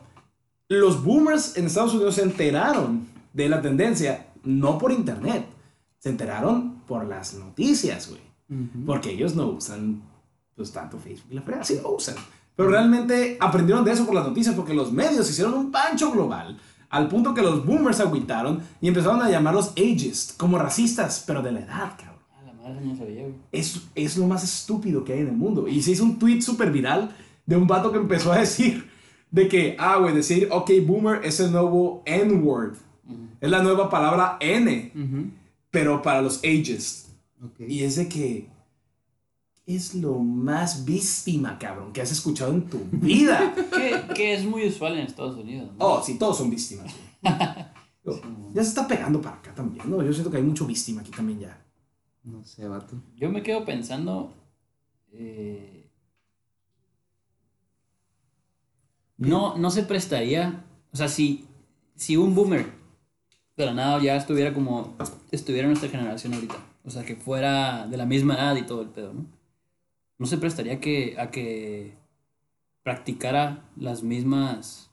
Los boomers en Estados Unidos se enteraron de la tendencia, no por internet, se enteraron por las noticias, güey. Porque ellos no usan pues tanto Facebook y la fregada, sí lo usan. Pero realmente aprendieron de eso por las noticias, porque los medios hicieron un pancho global, al punto que los boomers agüitaron y empezaron a llamarlos ageist, como racistas, pero de la edad, cabrón. A la madre no sabía, güey. Es, es lo más estúpido que hay en el mundo. Y se hizo un tweet súper viral de un vato que empezó a decir de que, ah, güey, decir ok, boomer es el nuevo N-word. Es la nueva palabra N, pero para los ages. Ok. Y es de que es lo más víctima, cabrón, que has escuchado en tu vida. Que, que es muy usual en Estados Unidos, ¿no? Oh, sí, todos son víctimas. Ya se está pegando para acá también, ¿no? Yo siento que hay mucho víctima aquí también ya. No sé, vato. Yo me quedo pensando. eh, no, no se prestaría. O sea, si, si un boomer de la nada ya estuviera como. Estuviera en nuestra generación ahorita. O sea, que fuera de la misma edad y todo el pedo, ¿no? No se prestaría que, a que practicara las mismas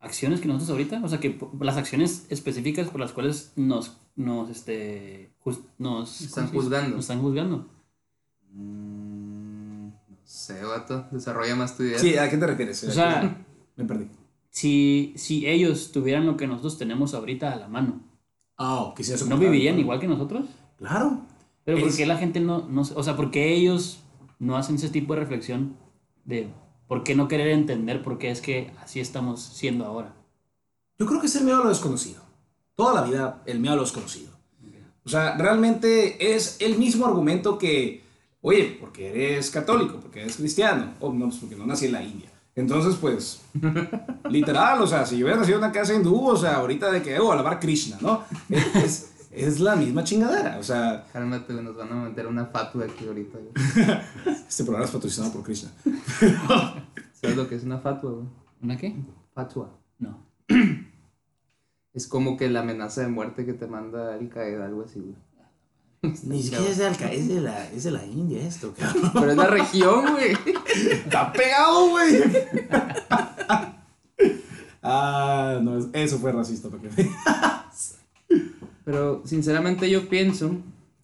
acciones que nosotros ahorita. O sea, que las acciones específicas por las cuales nos, nos, este, nos, Están juzgando. Nos están juzgando. Mm, no sé, vato. Desarrolla más tu idea. Sí, ¿a qué te refieres? O sea, Me perdí. si, si ellos tuvieran lo que nosotros tenemos ahorita a la mano, Ah, quisiera ¿no vivirían igual que nosotros? Claro. Pero ¿por qué la gente no, no, o sea, por qué ellos no hacen ese tipo de reflexión de ¿Por qué no querer entender por qué es que así estamos siendo ahora? Yo creo que es el miedo a lo desconocido. Toda la vida, el miedo a lo desconocido. O sea, realmente es el mismo argumento que, oye, porque eres católico, porque eres cristiano, o no, pues porque no nací en la India. Entonces, pues, literal, o sea, si yo hubiera nacido en una casa hindú, o sea, ahorita de que, oh, alabar Krishna, ¿no? Es, es, la misma chingadera, o sea, Cálmate, güey, nos van a meter una fatua aquí ahorita, güey. este programa es patrocinado por Krishna. ¿Sabes lo que es una fatua, güey? ¿Una qué? Fatua. No. Es como que la amenaza de muerte que te manda el Qaeda, algo así, güey. Ni siquiera es de, Alca- es de la, es de la India esto, cabrón. Pero es la región, güey. Está pegado, güey. ah, no, es- eso fue racista, porque Pero sinceramente yo pienso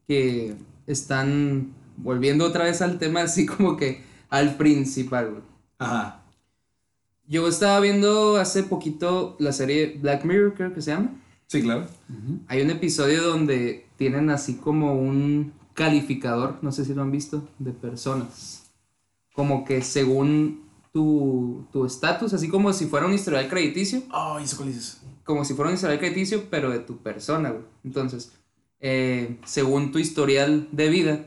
que están volviendo otra vez al tema así como que al principal, güey. Ajá. Yo estaba viendo hace poquito la serie Black Mirror, creo que se llama. Sí, claro. Hay un episodio donde tienen así como un calificador, no sé si lo han visto, de personas. Como que según tu tu estatus, así como si fuera un historial crediticio, Oh, ¿y eso cuál dices? Como si fuera un historial crediticio, pero de tu persona, güey. Entonces, eh, según tu historial de vida,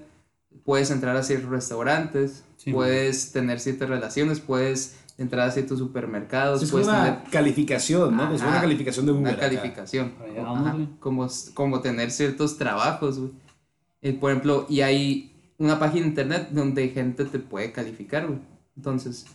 puedes entrar a ciertos restaurantes, Sí, puedes tener ciertas relaciones, puedes entrar a ciertos supermercados, Es puedes una tener calificación, ¿no? Es una calificación de Google. una calificación. Ajá, como, como tener ciertos trabajos, güey. Eh, por ejemplo, y hay una página de internet donde gente te puede calificar, güey. Entonces,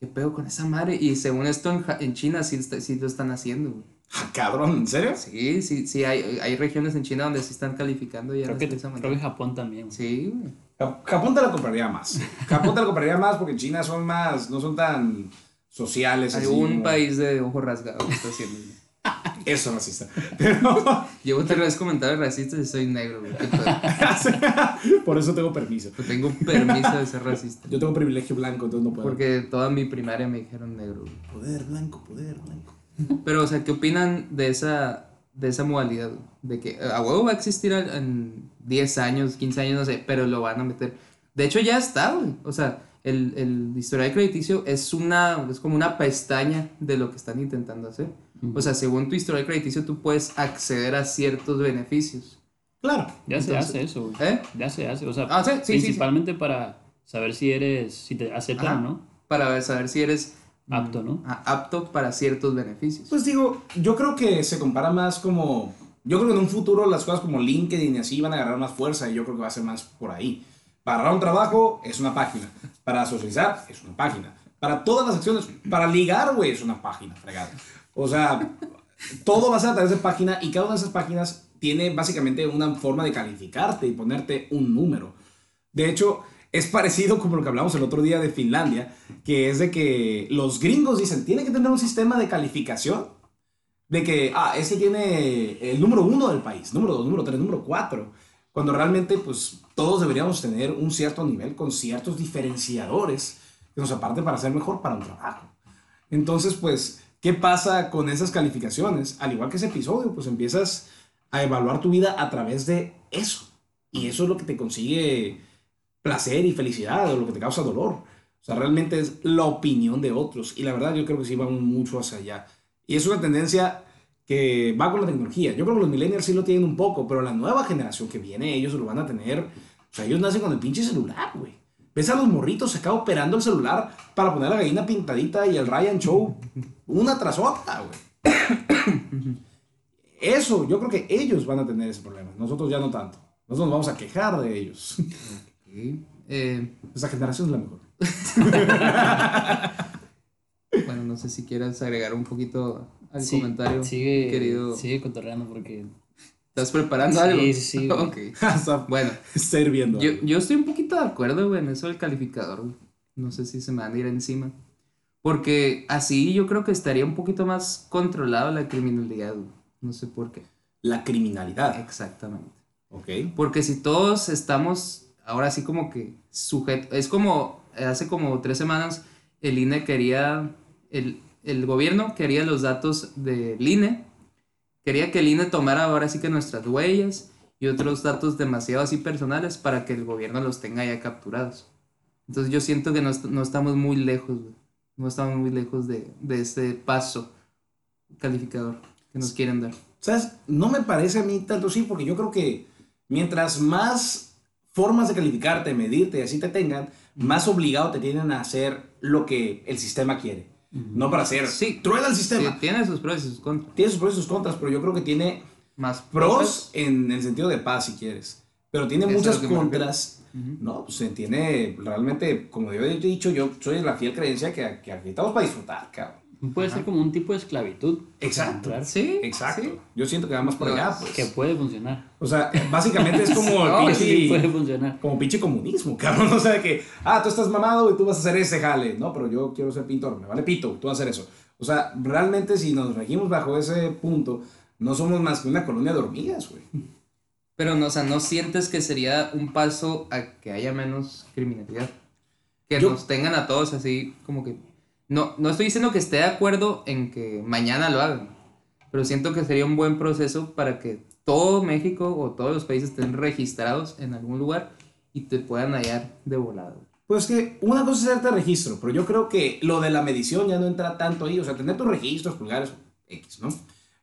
¿qué pedo con esa madre? Y según esto en, China sí, sí lo están haciendo, güey. Ah, cabrón, ¿en serio? Sí, sí, sí, hay, hay regiones en China donde sí están calificando ya Creo que, de esa creo que Japón también. Sí, güey. Ja- Japón te la compraría más. Japón te la compraría más porque en China son más, no son tan sociales. Hay así, país de ojo rasgado que está haciendo. Eso es racista. Pero, Llevo tres comentarios racistas y soy negro, güey. Por eso tengo permiso. Tengo permiso de ser racista. Yo tengo privilegio blanco, entonces no puedo. Porque toda mi primaria me dijeron negro, güey. Poder blanco, poder blanco. Pero, o sea, ¿qué opinan de esa, de esa modalidad? De que eh, a huevo va a existir en 10 años, 15 años, no sé, pero lo van a meter. De hecho, ya está, güey. O sea, el, el historial crediticio es, una, es como una pestaña de lo que están intentando hacer. O sea, según tu historial crediticio, tú puedes acceder a ciertos beneficios. Claro. Ya se Entonces- hace eso, güey. ¿Eh? Ya se hace. O sea, Ah, sí, sí, sí, sí. principalmente para saber si eres, si te aceptan o no. Para saber si eres Apto, ¿no? ah, apto para ciertos beneficios. Pues digo, yo creo que se compara más como. Yo creo que en un futuro las cosas como LinkedIn y así van a agarrar más fuerza y yo creo que va a ser más por ahí. Para agarrar un trabajo es una página. Para socializar es una página. Para todas las acciones, para ligar, güey, es una página, fregado. O sea, todo va a ser a través de página y cada una de esas páginas tiene básicamente una forma de calificarte y ponerte un número. De hecho, es parecido como lo que hablamos el otro día de Finlandia, que es de que los gringos dicen, tiene que tener un sistema de calificación de que, ah, ese tiene el número uno del país, número dos, número tres, número cuatro, cuando realmente, pues, todos deberíamos tener un cierto nivel con ciertos diferenciadores que nos aparten para ser mejor para un trabajo. Entonces, pues, ¿qué pasa con esas calificaciones? Al igual que ese episodio, pues empiezas a evaluar tu vida a través de eso. Y eso es lo que te consigue placer y felicidad o lo que te causa dolor. O sea, realmente es la opinión de otros. Y la verdad yo creo que sí va mucho hacia allá. Y es una tendencia que va con la tecnología. Yo creo que los millennials sí lo tienen un poco, pero la nueva generación que viene, ellos lo van a tener. O sea, ellos nacen con el pinche celular, güey. Ves a los morritos acá operando el celular para poner la gallina pintadita y el Ryan Show una tras otra, güey. Eso, yo creo que ellos van a tener ese problema. Nosotros ya no tanto. Nosotros nos vamos a quejar de ellos. Ok. Eh, Esta generación es la mejor. bueno, no sé si quieras agregar un poquito al Sí, comentario, Sigue, querido. sigue cotorreando porque ¿Estás preparando Sí, algo? sí, sí, güey. ok. Está Bueno, está hirviendo. yo, yo estoy un poquito de acuerdo, güey, en eso del calificador, güey. No sé si se me van a ir encima. Porque así yo creo que estaría un poquito más controlado la criminalidad, güey. No sé por qué. La criminalidad. Exactamente. Ok. Porque si todos estamos ahora sí como que sujetos, es como hace como tres semanas el INE quería, el, el gobierno quería los datos del INE, quería que el INE tomara ahora sí que nuestras huellas y otros datos demasiado así personales para que el gobierno los tenga ya capturados. Entonces yo siento que no, no estamos muy lejos no estamos muy lejos de, de este paso calificador que nos quieren dar. ¿Sabes? No me parece a mí tanto sí, porque yo creo que mientras más formas de calificarte, medirte y así te tengan, más obligado te tienen a hacer lo que el sistema quiere. No para hacer Sí. truena el Sí, sistema. tiene sus pros y sus contras. Tiene sus pros y sus contras, pero yo creo que tiene Más pros en el sentido de paz, si quieres. Pero tiene Eso muchas lo que me refiero. contras. No, pues se tiene realmente, como yo he dicho, yo soy la fiel creencia que, que aquí estamos para disfrutar, cabrón. Puede ser como un tipo de esclavitud. Exacto. Sí, Exacto. sí. Yo siento que va más por No, allá, pues. Que puede funcionar. O sea, básicamente es como No, pinche, Sí, puede funcionar. como pinche comunismo, cabrón. O sea, de que, ah, tú estás mamado y tú vas a hacer ese jale. No, pero yo quiero ser pintor, me vale pito, tú vas a hacer eso. O sea, realmente si nos regimos bajo ese punto, no somos más que una colonia de hormigas, güey. Pero no, o sea, no sientes que sería un paso a que haya menos criminalidad. Que Yo- nos tengan a todos así como que... No, no estoy diciendo que esté de acuerdo en que mañana lo hagan, pero siento que sería un buen proceso para que todo México o todos los países estén registrados en algún lugar y te puedan hallar de volado. Pues que una cosa es hacerte registro, pero yo creo que lo de la medición ya no entra tanto ahí. O sea, tener tus registros, pulgares, X, ¿no?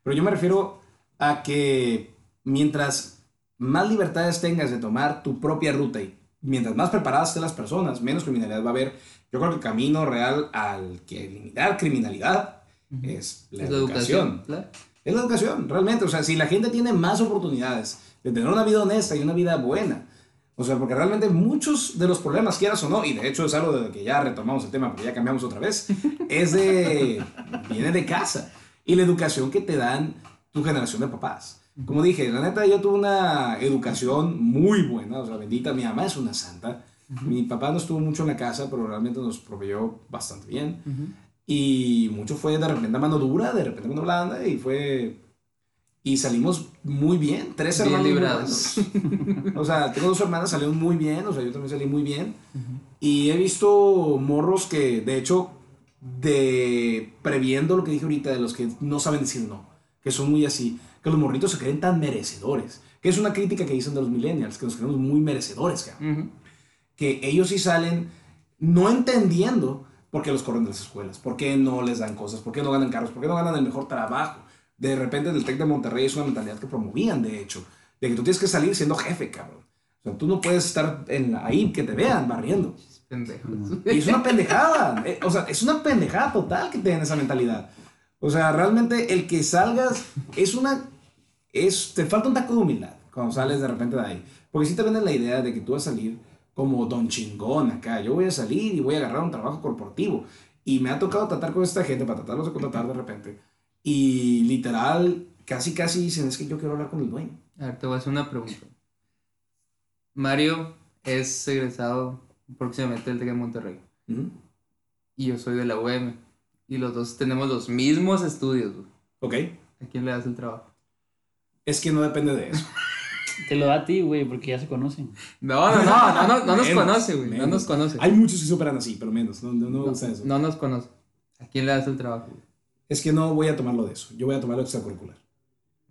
Pero yo me refiero a que mientras más libertades tengas de tomar tu propia ruta y mientras más preparadas estén las personas, menos criminalidad va a haber. Yo creo que el camino real al que eliminar criminalidad es la Es educación. claro. Es la educación, realmente. O sea, si la gente tiene más oportunidades de tener una vida honesta y una vida buena, o sea, porque realmente muchos de los problemas, quieras o no, y de hecho es algo de que ya retomamos el tema, pero ya cambiamos otra vez, es de. viene de casa. Y la educación que te dan tu generación de papás. Como dije, la neta, yo tuve una educación muy buena, o sea, bendita, mi mamá es una santa. Mi papá no estuvo mucho en la casa, pero realmente nos proveyó bastante bien. Y mucho fue de repente mano dura, de repente mano blanda, y fue. Y salimos muy bien, tres Bien hermanos. muy librados. O sea, tengo dos hermanas, salieron muy bien, o sea, yo también salí muy bien. Y he visto morros que, de hecho, de previendo lo que dije ahorita, de los que no saben decir no, que son muy así, que los morritos se creen tan merecedores, que es una crítica que dicen de los millennials, que nos creemos muy merecedores, que ellos sí salen no entendiendo por qué los corren de las escuelas, por qué no les dan cosas, por qué no ganan carros, por qué no ganan el mejor trabajo. De repente, del TEC de Monterrey es una mentalidad que promovían, de hecho, de que tú tienes que salir siendo jefe, cabrón. O sea, tú no puedes estar en, ahí que te vean barriendo. Pendejos. Y es una pendejada. eh, o sea, es una pendejada total que tengan esa mentalidad. O sea, realmente el que salgas es una. Es, te falta un taco de humildad cuando sales de repente de ahí. Porque si te venden la idea de que tú vas a salir como don chingón acá. Yo voy a salir y voy a agarrar un trabajo corporativo. Y me ha tocado tratar con esta gente para tratarlos de contratar de repente. Y literal, casi casi dicen: Es que yo quiero hablar con el dueño. A ver, te voy a hacer una pregunta. Mario es egresado próximamente del TEC de Monterrey. Ujú. Y yo soy de la UM. Y los dos tenemos los mismos estudios. güey. Ok. ¿A quién le das el trabajo? Es que no depende de eso. Te lo da a ti, güey, porque ya se conocen. No, no, no, no, no, no nos Menos, conoce, güey. No nos conoce. Hay muchos que se operan así, pero menos. No, no, no No, eso. no nos conoce. ¿A quién le das el trabajo? güey? Es que no voy a tomarlo de eso. Yo voy a tomar lo extracurricular.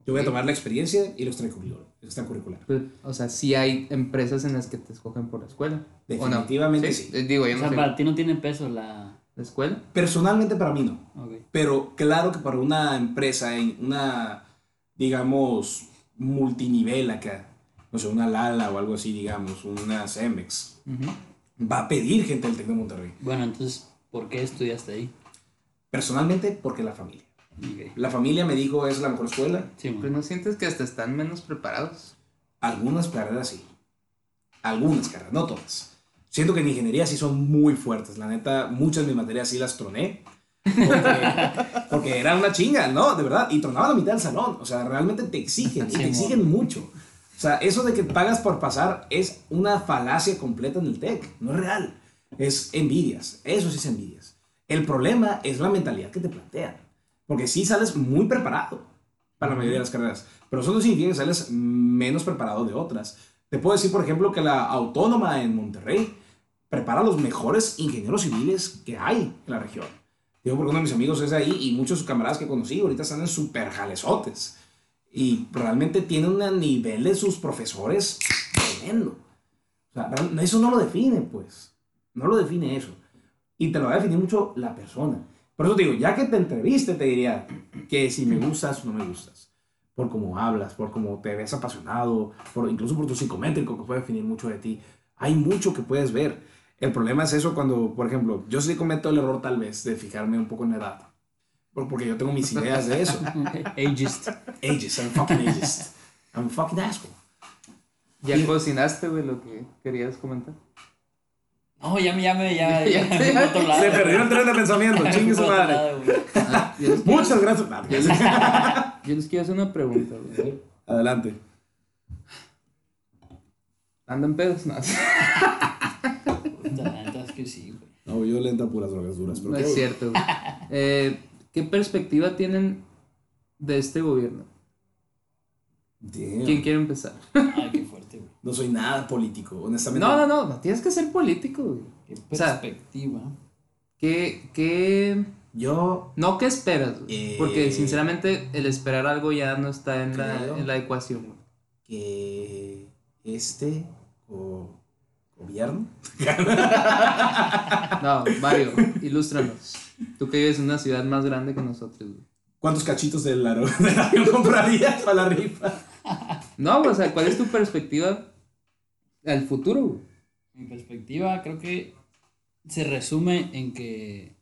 Yo voy a tomar la experiencia y lo extracurricular. extracurricular. Pues, o sea, sí hay empresas en las que te escogen por la escuela. ¿o no? Definitivamente sí. Eh, Digo, yo O no sea, sé. para ti no tiene peso la... ¿La escuela? Personalmente para mí no. Pero claro que para una empresa en una, digamos, multinivel acá, no sé, una Lala o algo así, digamos, una Cemex, va a pedir gente del TEC de Monterrey. Bueno, entonces, ¿por qué estudiaste ahí? Personalmente, porque la familia. La familia me dijo es la mejor escuela. Sí, Pues no sientes que hasta están menos preparados. Algunas carreras sí. Algunas carreras, no todas. Siento que en ingeniería sí son muy fuertes. La neta, muchas de mis materias sí las troné. Porque, porque era una chinga, ¿no? De verdad. Y tronaban la mitad del salón. O sea, realmente te exigen. Y te exigen mucho. O sea, eso de que pagas por pasar es una falacia completa en el TEC. No es real. Es envidias. Eso sí es envidias. El problema es la mentalidad que te plantean. Porque sí sales muy preparado para la mayoría de las carreras. Pero eso no significa que sales menos preparado de otras. Te puedo decir, por ejemplo, que la autónoma en Monterrey prepara a los mejores ingenieros civiles que hay en la región. Digo, porque uno de mis amigos es de ahí y muchos camaradas que conocí ahorita están en super jalezotes. Y realmente tienen un nivel de sus profesores tremendo. O sea, eso no lo define, pues. No lo define eso. Y te lo va a definir mucho la persona. Por eso te digo, ya que te entreviste, te diría que si me gustas o no me gustas. Por cómo hablas, por cómo te ves apasionado, por, incluso por tu psicométrico, que puede definir mucho de ti. Hay mucho que puedes ver. El problema es eso cuando, por ejemplo, yo sí cometo el error tal vez de fijarme un poco en la edad. Por- Porque yo tengo mis ideas de eso. Ageist. Ageist, I'm fucking ageist. I'm a fucking asshole. ¿Ya cocinaste, güey, lo que querías comentar? No, ya me, ya me, ya, Ya me otro lado. Se perdió el tren de pensamiento, chingue su madre. lado. Ah, Muchas gracias. Yo les quiero hacer una pregunta, güey. Adelante. ¿Andan pedos? No, que sí, güey. No, yo lenta puras drogas duras. no es cierto, güey. Eh, ¿Qué perspectiva tienen de este gobierno? ¿Quién quiere empezar? Ay, qué fuerte, güey. No soy nada político, honestamente. No, no, no, no tienes que ser político, güey. Qué O sea, perspectiva. ¿Qué, qué, Yo, no qué esperas? güey? Eh, Porque sinceramente el esperar algo ya no está en, la, en la ecuación, güey. que este go- gobierno No, Mario, ilústranos. Tú que vives en una ciudad más grande que nosotros, güey. ¿Cuántos cachitos del, avión comprarías para la rifa? No, o sea, ¿cuál es tu perspectiva al futuro, güey? Mi perspectiva creo que se resume en que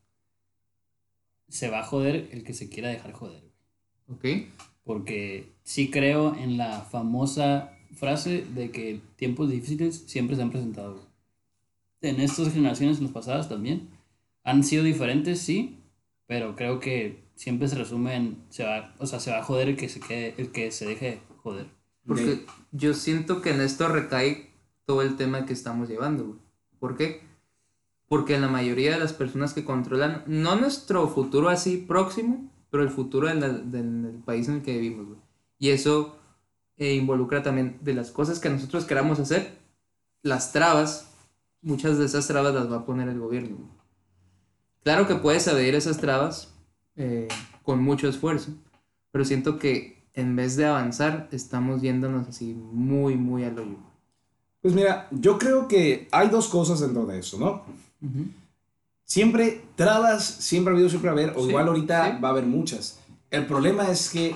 se va a joder el que se quiera dejar joder. güey. ¿Ok? Porque sí creo en la famosa frase de que tiempos difíciles siempre se han presentado. En estas generaciones, en las pasadas también, han sido diferentes, sí, pero creo que siempre se resume en, se va, o sea, se va a joder el que se, quede, el que se deje joder. Porque yo siento que en esto recae todo el tema que estamos llevando, güey. ¿Por qué? Porque la mayoría de las personas que controlan, no nuestro futuro así próximo, pero el futuro de la- del, del país en el que vivimos, güey. Y eso eh, involucra también de las cosas que nosotros queramos hacer, las trabas, muchas de esas trabas las va a poner el gobierno. Claro que puedes evadir esas trabas eh, con mucho esfuerzo, pero siento que en vez de avanzar, estamos yéndonos así muy, muy al hoyo. Pues mira, yo creo que hay dos cosas dentro de eso, ¿no? Siempre trabas, siempre ha habido, siempre va a haber, o Sí, igual ahorita sí. va a haber muchas. El problema es que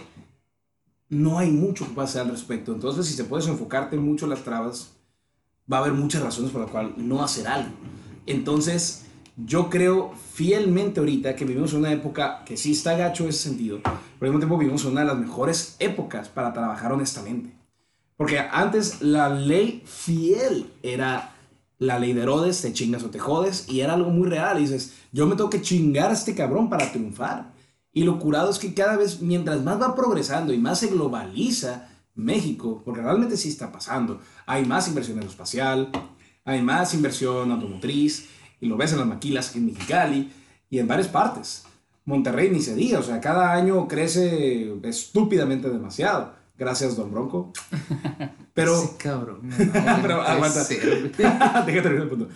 no hay mucho que hacer al respecto. Entonces, si te puedes enfocarte mucho en las trabas, va a haber muchas razones por las cuales no hacer algo. Entonces, yo creo fielmente ahorita que vivimos una época que sí está gacho en ese sentido, pero al mismo tiempo vivimos una de las mejores épocas para trabajar honestamente. Porque antes la ley fiel era la ley de Herodes, te chingas o te jodes, y era algo muy real. Dices, yo me tengo que chingar a este cabrón para triunfar. Y lo curado es que cada vez, mientras más va progresando y más se globaliza México, porque realmente sí está pasando, hay más inversión aeroespacial, hay más inversión automotriz, y lo ves en las maquilas en Mexicali y en varias partes. Monterrey ni se diga, o sea, cada año crece estúpidamente demasiado. Gracias, Don Bronco. Pero, Sí, cabrón. no, Pero no aguanta. Déjate terminar el punto.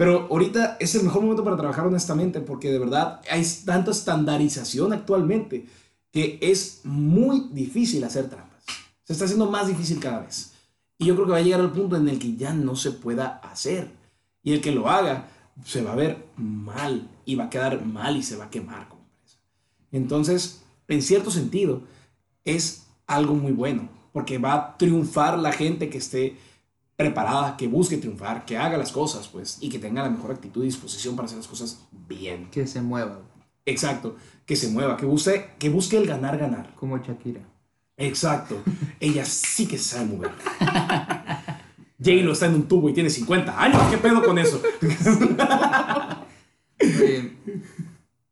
Pero ahorita es el mejor momento para trabajar honestamente porque de verdad hay tanta estandarización actualmente que es muy difícil hacer trampas. Se está haciendo más difícil cada vez. Y yo creo que va a llegar al punto en el que ya no se pueda hacer. Y el que lo haga se va a ver mal y va a quedar mal y se va a quemar como empresa. Entonces, en cierto sentido, es algo muy bueno porque va a triunfar la gente que esté preparada, que busque triunfar, que haga las cosas, pues, y que tenga la mejor actitud y disposición para hacer las cosas bien. Que se mueva, Exacto, que se mueva, que busque, que busque el ganar, ganar. como Shakira. Exacto, ella sí que se sabe mover. J-Lo está en un tubo y tiene 50 años, ¿qué pedo con eso? Eh,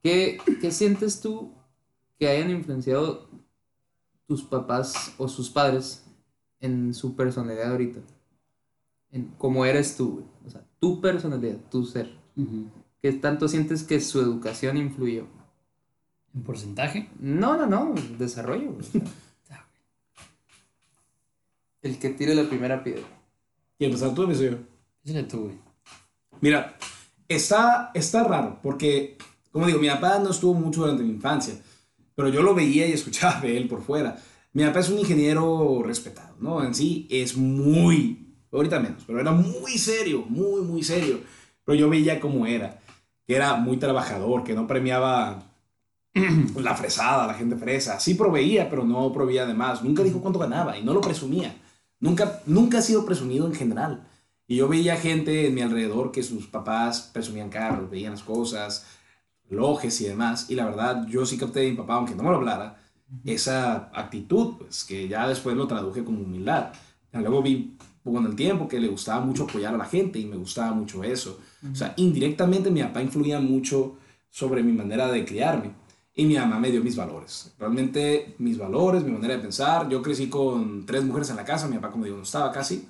¿qué, ¿Qué sientes tú que hayan influenciado tus papás o sus padres en su personalidad ahorita? En cómo eres tú, güey. O sea, tu personalidad, tu ser. ¿Qué tanto sientes que su educación influyó? En porcentaje, No, no, no, desarrollo. güey, o sea. El que tire la primera piedra. Y empezar tú, episodio. ese le tuve. Mira, está, está raro, porque, como digo, mi papá no estuvo mucho durante mi infancia, pero yo lo veía y escuchaba de él por fuera. Mi papá es un ingeniero respetado, ¿no? En sí es muy, ahorita menos, pero era muy serio, muy, muy serio. Pero yo veía cómo era. que era muy trabajador, que no premiaba la fresada, la gente fresa. Sí proveía, pero no proveía de más. Nunca dijo cuánto ganaba y no lo presumía. Nunca, nunca ha sido presumido en general. Y yo veía gente en mi alrededor que sus papás presumían carros, veían las cosas, relojes y demás. Y la verdad, yo sí capté de mi papá, aunque no me lo hablara, esa actitud, pues que ya después lo traduje como humildad. Luego vi con el tiempo que le gustaba mucho apoyar a la gente y me gustaba mucho eso. O sea, indirectamente mi papá influía mucho sobre mi manera de criarme y mi mamá me dio mis valores. Realmente mis valores, mi manera de pensar. Yo crecí con tres mujeres en la casa, mi papá como digo no estaba casi.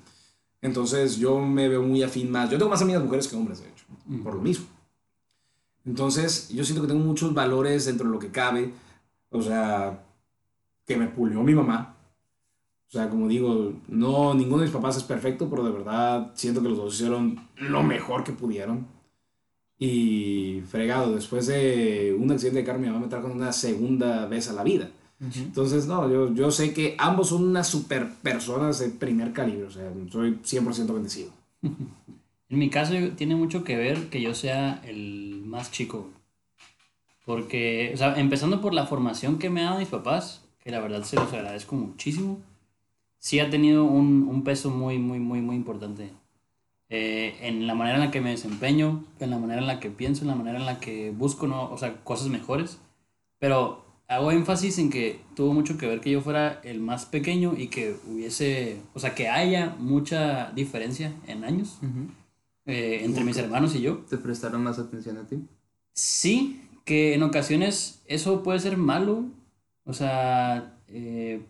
Entonces yo me veo muy afín más. Yo tengo más amigas mujeres que hombres, de hecho, por lo mismo. Entonces yo siento que tengo muchos valores dentro de lo que cabe. O sea, que me pulió mi mamá. O sea, como digo, no, ninguno de mis papás es perfecto, pero de verdad siento que los dos hicieron lo mejor que pudieron. Y fregado, después de un accidente de carro, mi mamá me trajo una segunda vez a la vida. Entonces, no, yo, yo sé que ambos son unas super personas de primer calibre, o sea, soy 100% bendecido. En mi caso tiene mucho que ver que yo sea el más chico. Porque, o sea, empezando por la formación que me han dado mis papás, que la verdad se los agradezco muchísimo, sí ha tenido un, un peso muy, muy, muy, muy importante. Eh, en la manera en la que me desempeño, en la manera en la que pienso, en la manera en la que busco, ¿no? o sea, cosas mejores. Pero hago énfasis en que tuvo mucho que ver que yo fuera el más pequeño y que hubiese, o sea, que haya mucha diferencia en años eh, entre mis hermanos y yo. ¿Te prestaron más atención a ti? Sí, que en ocasiones eso puede ser malo. O sea, eh,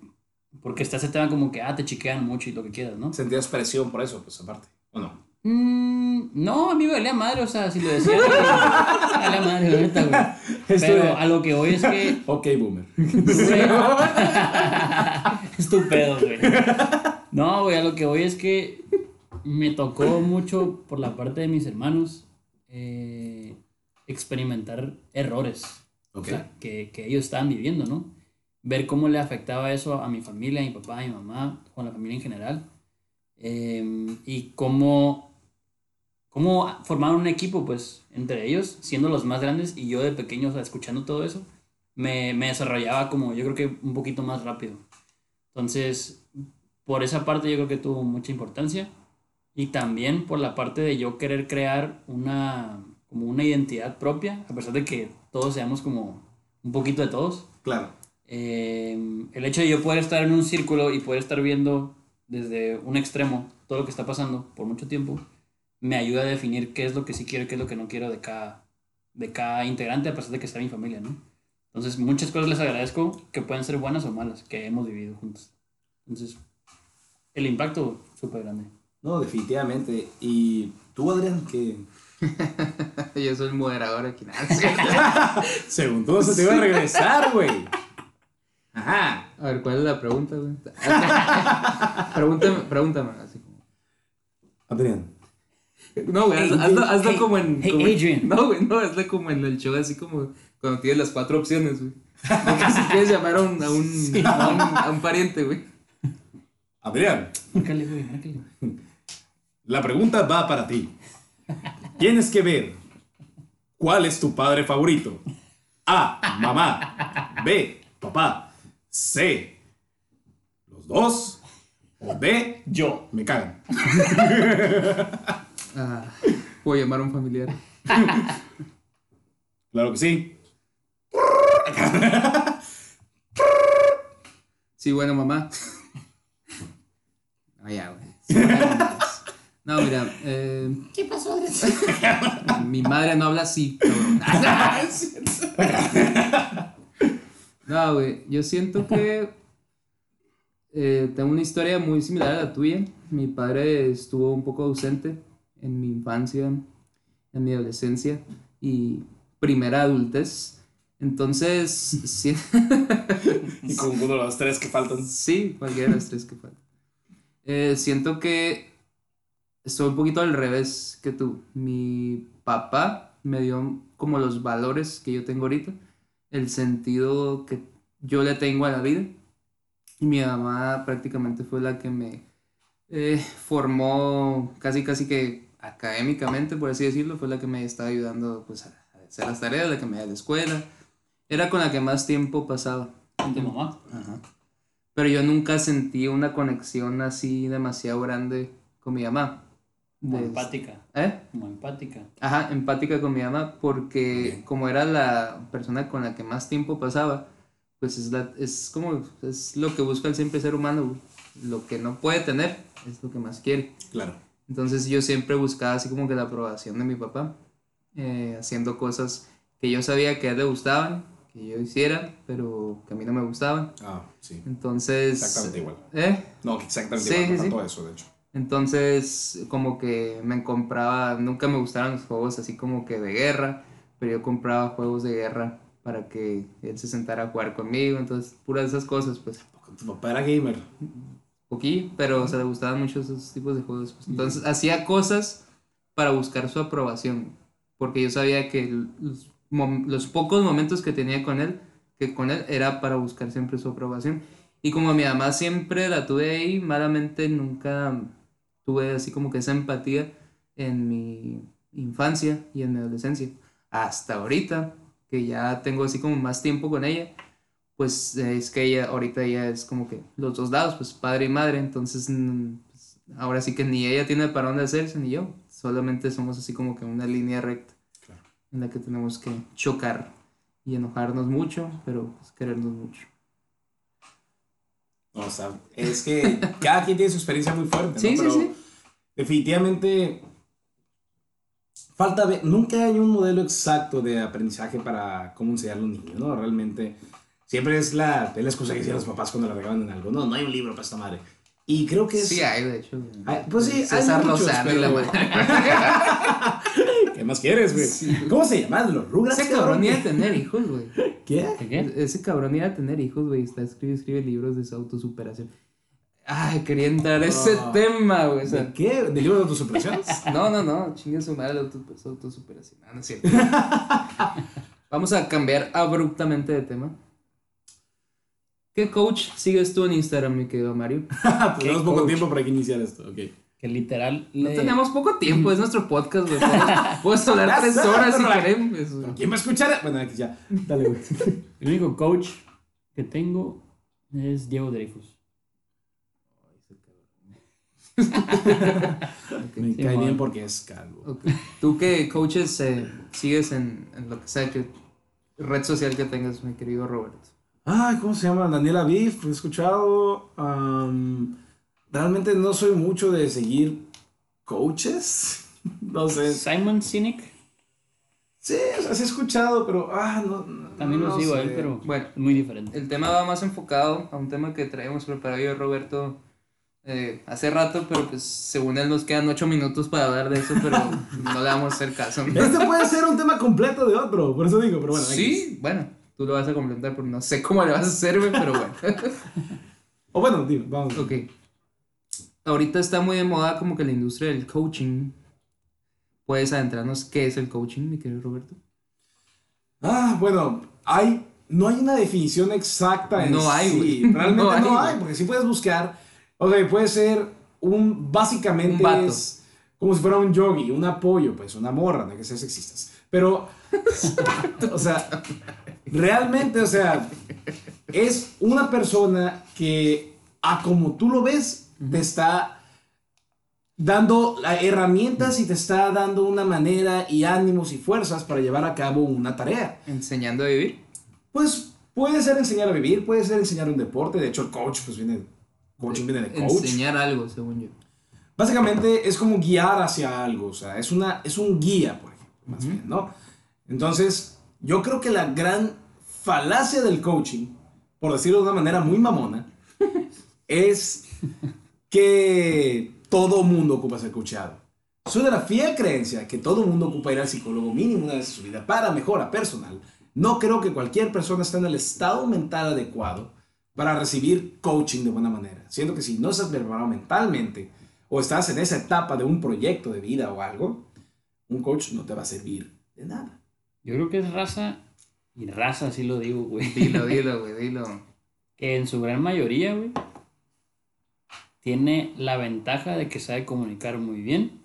porque está ese tema como que, ah, te chiquean mucho y lo que quieras, ¿no? ¿Sentías presión por eso, pues aparte? ¿O no? Mm, no, a mí me valía madre, o sea, si lo decía, me valía madre, ahorita, güey. Pero a lo que hoy es que. Ok, boomer. Estúpido, güey. No, güey, a lo que voy es que me tocó mucho por la parte de mis hermanos eh, experimentar errores Ok. o sea, que, que ellos estaban viviendo, ¿no? Ver cómo le afectaba eso a mi familia, a mi papá, a mi mamá, a la familia en general. Eh, y cómo, cómo formaron un equipo, pues, entre ellos, siendo los más grandes y yo de pequeño, escuchando todo eso, me, me desarrollaba como yo creo que un poquito más rápido. Entonces, por esa parte yo creo que tuvo mucha importancia. Y también por la parte de yo querer crear una, como una identidad propia, a pesar de que todos seamos como un poquito de todos. Claro. Eh, el hecho de yo poder estar en un círculo y poder estar viendo desde un extremo todo lo que está pasando por mucho tiempo, me ayuda a definir qué es lo que sí quiero y qué es lo que no quiero de cada, de cada integrante, a pesar de que sea mi familia, ¿no? Entonces, muchas cosas les agradezco que pueden ser buenas o malas, que hemos vivido juntos. Entonces, el impacto súper grande. No, definitivamente. Y tú, Adrián, que Yo soy el moderador aquí. nada. según todo se te iba a regresar, güey. Ajá. A ver, ¿cuál es la pregunta, güey? pregúntame, pregúntame, así como. Adrián. No, güey, Hey, hazlo, hazlo hey, como en. hey, como en- Adrian. No, güey, no, hazlo como en el show, así como cuando tienes las cuatro opciones, güey. Porque si quieres llamar a un, a un, a un, a un pariente, güey. Adrián, Márcale, güey, márcale. la pregunta va para ti. Tienes que ver cuál es tu padre favorito. A, mamá. B, papá. C, los dos. O D, Yo. me cagan. Ah, puedo llamar a un familiar. Claro que sí. Sí, bueno, mamá. Ah, ya, güey. Sí, bueno. No, mira. Eh, ¿Qué pasó, mi madre no habla así, cabrón. No, güey. Yo siento que eh, tengo una historia muy similar a la tuya. Mi padre estuvo un poco ausente en mi infancia, en mi adolescencia y primera adultez. Entonces, sí, Y con uno de los tres que faltan. Sí, cualquiera de las tres que faltan. Eh, siento que estoy un poquito al revés que tú. Mi papá me dio como los valores que yo tengo ahorita, el sentido que yo le tengo a la vida. Y mi mamá prácticamente fue la que me eh, formó casi casi que académicamente, por así decirlo, fue la que me estaba ayudando pues, a hacer las tareas, la que me iba a la escuela. Era con la que más tiempo pasaba. Con tu mamá. Ajá. Pero yo nunca sentí una conexión así demasiado grande con mi mamá. Como De- empática. ¿Eh? Como empática. Ajá, empática con mi mamá, porque como era la persona con la que más tiempo pasaba, pues es, la, es como, es lo que busca el siempre ser humano. Lo que no puede tener es lo que más quiere. Claro. Entonces yo siempre buscaba así como que la aprobación de mi papá, eh, haciendo cosas que yo sabía que a él le gustaban, que yo hiciera, pero que a mí no me gustaban. Ah, sí. Entonces... Exactamente igual. ¿Eh? No, exactamente Sí, igual. No sí. tanto eso, de hecho. Entonces, como que me compraba, nunca me gustaron los juegos así como que de guerra, pero yo compraba juegos de guerra para que él se sentara a jugar conmigo, entonces, puras esas cosas, pues, Tu papá era gamer. poquillo, pero o sea, le gustaban mucho esos tipos de juegos, pues. Entonces, hacía cosas para buscar su aprobación, porque yo sabía que los, los pocos momentos que tenía con él, que con él era para buscar siempre su aprobación. Y como mi mamá siempre la tuve ahí, malamente nunca tuve así como que esa empatía en mi infancia y en mi adolescencia. Hasta ahorita, que ya tengo así como más tiempo con ella, pues es que ella, ahorita ella es como que los dos lados, pues padre y madre, entonces pues, ahora sí que ni ella tiene para dónde hacerse ni yo, solamente somos así como que una línea recta Claro. en la que tenemos que chocar y enojarnos mucho, pero pues, querernos mucho. No, o sea, es que cada quien tiene su experiencia muy fuerte, ¿no? Sí, sí, Pero sí. Definitivamente falta ver, nunca hay un modelo exacto de aprendizaje para cómo enseñar a los niños, ¿no? Realmente siempre es la, es la excusa que hacían los papás cuando le regaban en algo, no, no hay un libro para esta madre. Y creo que es... Sí hay, de hecho. Ay, pues sí, hay César muchos, Lozano y la pero- madre. ¿Qué más quieres, güey? ¿Cómo se llaman? ¿Los Rugrats? Ese cabrón iba a tener hijos, güey. ¿Qué? Ese cabrón iba a tener hijos, güey. Está escribe, escribe libros de su autosuperación. Ay, quería entrar a ese No. tema, güey. O sea, ¿De qué? ¿De libro de autosuperación? no, no, no. Chingue su madre la su autosuperación. Ah, no es cierto. Vamos a cambiar abruptamente de tema. ¿Qué coach sigues tú en Instagram, mi querido Mario? Tenemos poco coach? tiempo para que iniciar esto, ok. Que literal. No le- tenemos poco tiempo, es nuestro podcast, güey. Puedes- hablar tres horas si queremos. güey. ¿Quién va a escuchar? Bueno, aquí ya. Dale, güey. El único coach que tengo es Diego Dreyfus. Me Sí, cae bien porque es calvo. Ok. ¿Tú qué coaches eh, sigues en, en lo que sea que red social que tengas, mi querido Roberto? Ay, ¿cómo se llama? Daniela Biff, he escuchado. am, realmente no soy mucho de seguir coaches. No sé. Simon Sinek. Sí, o sea, sí he escuchado, pero. Ah, no. no- También lo no sigo a él, pero Bueno. muy diferente. El tema va más enfocado a un tema que traemos preparado yo y Roberto eh, hace rato, pero pues según él nos quedan ocho minutos para hablar de eso, pero no le vamos a hacer caso. Este puede ser un tema completo de otro, por eso digo, pero bueno. Sí, bueno, tú lo vas a complementar, pero no sé cómo le vas a hacer, pero bueno. O bueno, dime, vamos. ok. Ahorita está muy de moda como que la industria del coaching. ¿Puedes adentrarnos qué es el coaching, mi querido Roberto? Ah, bueno, hay, no hay una definición exacta en No hay, sí. Realmente No no hay, porque si puedes buscar, o sea, puede ser un, básicamente Un vato. es como si fuera un yogi, un apoyo, pues una morra, no hay que ser sexistas. Pero, o sea, realmente, o sea, es una persona que, a como tú lo ves, te está dando herramientas y te está dando una manera y ánimos y fuerzas para llevar a cabo una tarea. Enseñando a vivir. Pues puede ser enseñar a vivir, puede ser enseñar un deporte, de hecho el coach pues viene, coaching viene de coach. Enseñar algo, según yo. Básicamente es como guiar hacia algo, o sea, es, una, es un guía, por ejemplo, más bien, ¿no? Entonces, yo creo que la gran falacia del coaching, por decirlo de una manera muy mamona, es que todo mundo ocupa ser coachado. Soy de la fiel creencia que todo mundo ocupa ir al psicólogo mínimo una vez en su vida para mejora personal. No creo que cualquier persona esté en el estado mental adecuado para recibir coaching de buena manera. Siendo que si no estás preparado mentalmente o estás en esa etapa de un proyecto de vida o algo, un coach no te va a servir de nada. Yo creo que es raza, y raza así lo digo, güey, Dilo, dilo, güey, dilo. que en su gran mayoría, güey, tiene la ventaja de que sabe comunicar muy bien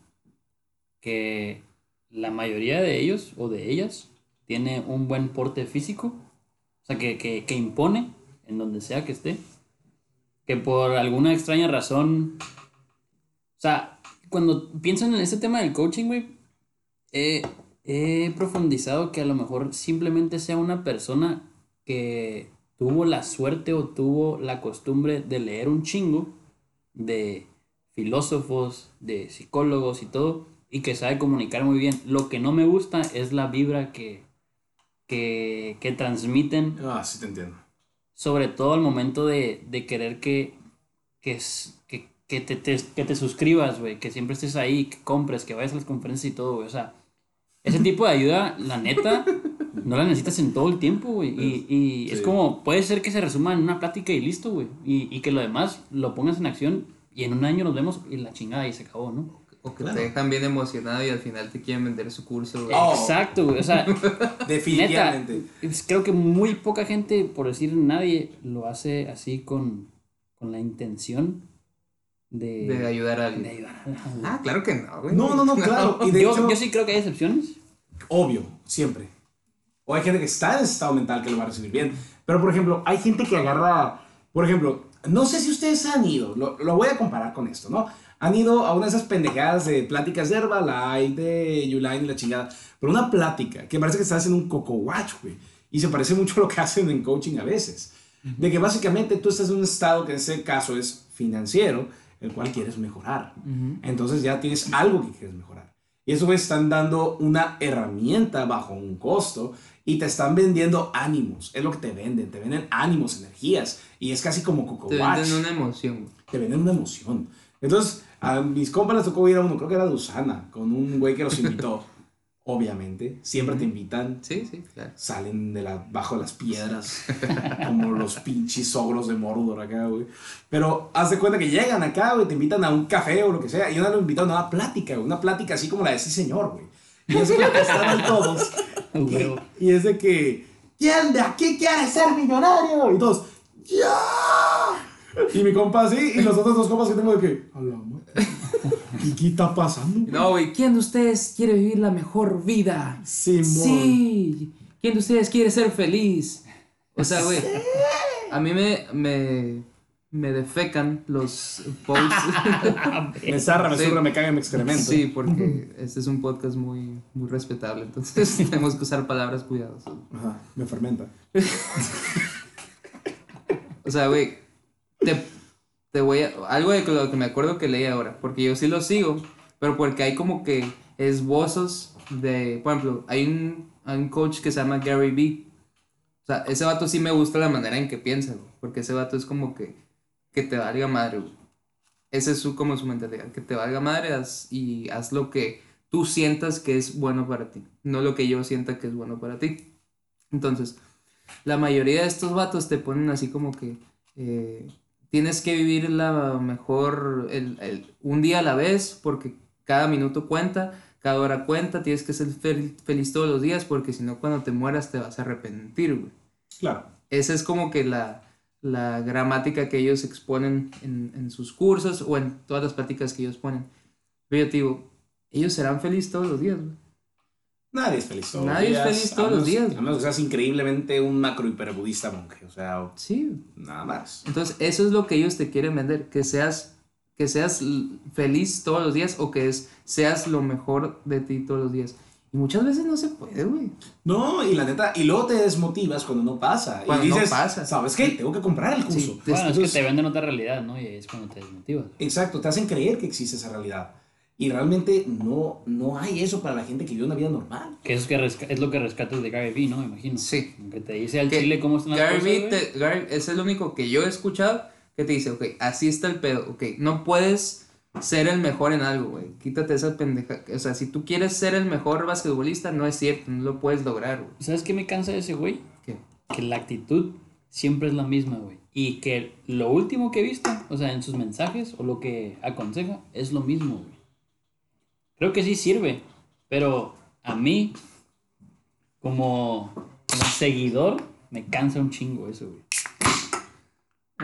que la mayoría de ellos o de ellas tiene un buen porte físico, o sea, que, que, que impone en donde sea que esté, que por alguna extraña razón, o sea, cuando piensan en ese tema del coaching, güey, he profundizado que a lo mejor simplemente sea una persona que tuvo la suerte o tuvo la costumbre de leer un chingo de filósofos, de psicólogos y todo, y que sabe comunicar muy bien. Lo que no me gusta es la vibra que, que, que transmiten, Ah, sí te entiendo. sobre todo al momento de, de querer que, que, que, que te, te- que te suscribas, güey, que siempre estés ahí, que compres, que vayas a las conferencias y todo, güey. O sea, ese tipo de ayuda, la neta, no la necesitas en todo el tiempo, güey. Y, y es como, puede ser que se resuma en una plática y listo, güey. Y, y que lo demás lo pongas en acción y en un año nos vemos y la chingada y se acabó, ¿no? O que te dejan bien emocionado y al final te quieren vender su curso. güey. Oh. Exacto, güey. O sea, Definitivamente. creo que muy poca gente, por decir nadie, lo hace así con, con la intención de, De ayudar a de alguien. ayudar a Ah, claro que no, güey. No, no, no, claro. Y de yo, hecho, yo sí creo que hay excepciones. obvio, siempre. O hay gente que está en ese estado mental que lo va a recibir bien. Pero, por ejemplo, hay gente que agarra, por ejemplo, no sé si ustedes han ido, lo, lo voy a comparar con esto, ¿no? Han ido a una de esas pendejadas de pláticas de Herbalife, de Uline y la chingada. Pero una plática que parece que están haciendo un coco watch, güey. Y se parece mucho a lo que hacen en coaching a veces. De que básicamente tú estás en un estado que en ese caso es financiero, el cual quieres mejorar. Entonces ya tienes algo que quieres mejorar. Y eso están dando una herramienta bajo un costo y te están vendiendo ánimos. Es lo que te venden. Te venden ánimos, energías. Y es casi como Coco Te Watch. venden una emoción. Te venden una emoción. Entonces, a mis compas les tocó ir a uno, creo que era de Usana, con un güey que los invitó. Obviamente, siempre te invitan. Sí, sí, claro. Salen de la, bajo las piedras, como los pinches ogros de Mordor acá, güey. Pero haz de cuenta que llegan acá, güey, te invitan a un café o lo que sea. Y una lo invitan a una plática, güey, una plática así como la de ese señor, güey. Y es que están ahí todos. Y es de que, ¿quién de aquí quiere ser millonario? Y todos, ¡ya! Y mi compa así, y los otros dos compas que tengo de que, a la madre, ¿y qué está pasando? No, güey, ¿quién de ustedes quiere vivir la mejor vida? Simón. Sí. ¿Quién de ustedes quiere ser feliz? O sea, güey, a mí me, me, me defecan los posts. Me zarra, me Sí. zurra, me caga, me excremento. Sí, porque este es un podcast muy, muy respetable, entonces tenemos que usar palabras cuidadosas. Ajá, me fermenta. O sea, güey, te, te voy a... Algo de lo que me acuerdo que leí ahora, porque yo sí lo sigo, pero porque hay como que esbozos de... Por ejemplo, hay un, hay un coach que se llama Gary Vee. O sea, ese vato sí me gusta la manera en que piensa, güey, porque ese vato es como que, que te valga madre, güey. Ese es su, como su mentalidad, que te valga madre haz- y haz lo que tú sientas que es bueno para ti, no lo que yo sienta que es bueno para ti. Entonces, la mayoría de estos vatos te ponen así como que eh, tienes que vivir la mejor, el, el- un día a la vez, porque cada minuto cuenta, cada hora cuenta, tienes que ser fel- feliz todos los días, porque si no, cuando te mueras te vas a arrepentir, güey. Claro. Esa es como que la, la gramática que ellos exponen en, en sus cursos o en todas las pláticas que ellos ponen. Pero yo te digo, ellos serán felices todos los días, güey. Nadie es feliz todos Nadie es los días. feliz todos los días. A menos que seas increíblemente un macro hiperbudista monje. O sea, Sí, nada más. Entonces, eso es lo que ellos te quieren vender, que seas, que seas feliz todos los días o que es, seas lo mejor de ti todos los días. Y muchas veces no se puede, güey. No, y la neta, y luego te desmotivas cuando no pasa. Cuando y no dices, pasa. ¿sabes qué? Tengo que comprar el curso. Sí. Bueno, es que te venden otra realidad, ¿no? Y es cuando te desmotivas. Exacto, te hacen creer que existe esa realidad. Y realmente no, no hay eso para la gente que vive una vida normal. Que eso es, que resca- es lo que rescatas de Gary Vee, ¿no? Me imagino. Sí. Que te dice al Que chile cómo están las Gary cosas, Vee Gary- es el único que yo he escuchado que te dice, ok, así está el pedo, ok, no puedes ser el mejor en algo, güey. Quítate esa pendeja. O sea, si tú quieres ser el mejor basquetbolista, no es cierto, no lo puedes lograr, güey. ¿Sabes qué me cansa de ese güey? ¿Qué? Que la actitud siempre es la misma, güey. Y que lo último que he visto, o sea, en sus mensajes o lo que aconseja, es lo mismo, güey. Creo que sí sirve, pero a mí, como, como seguidor, me cansa un chingo eso, güey.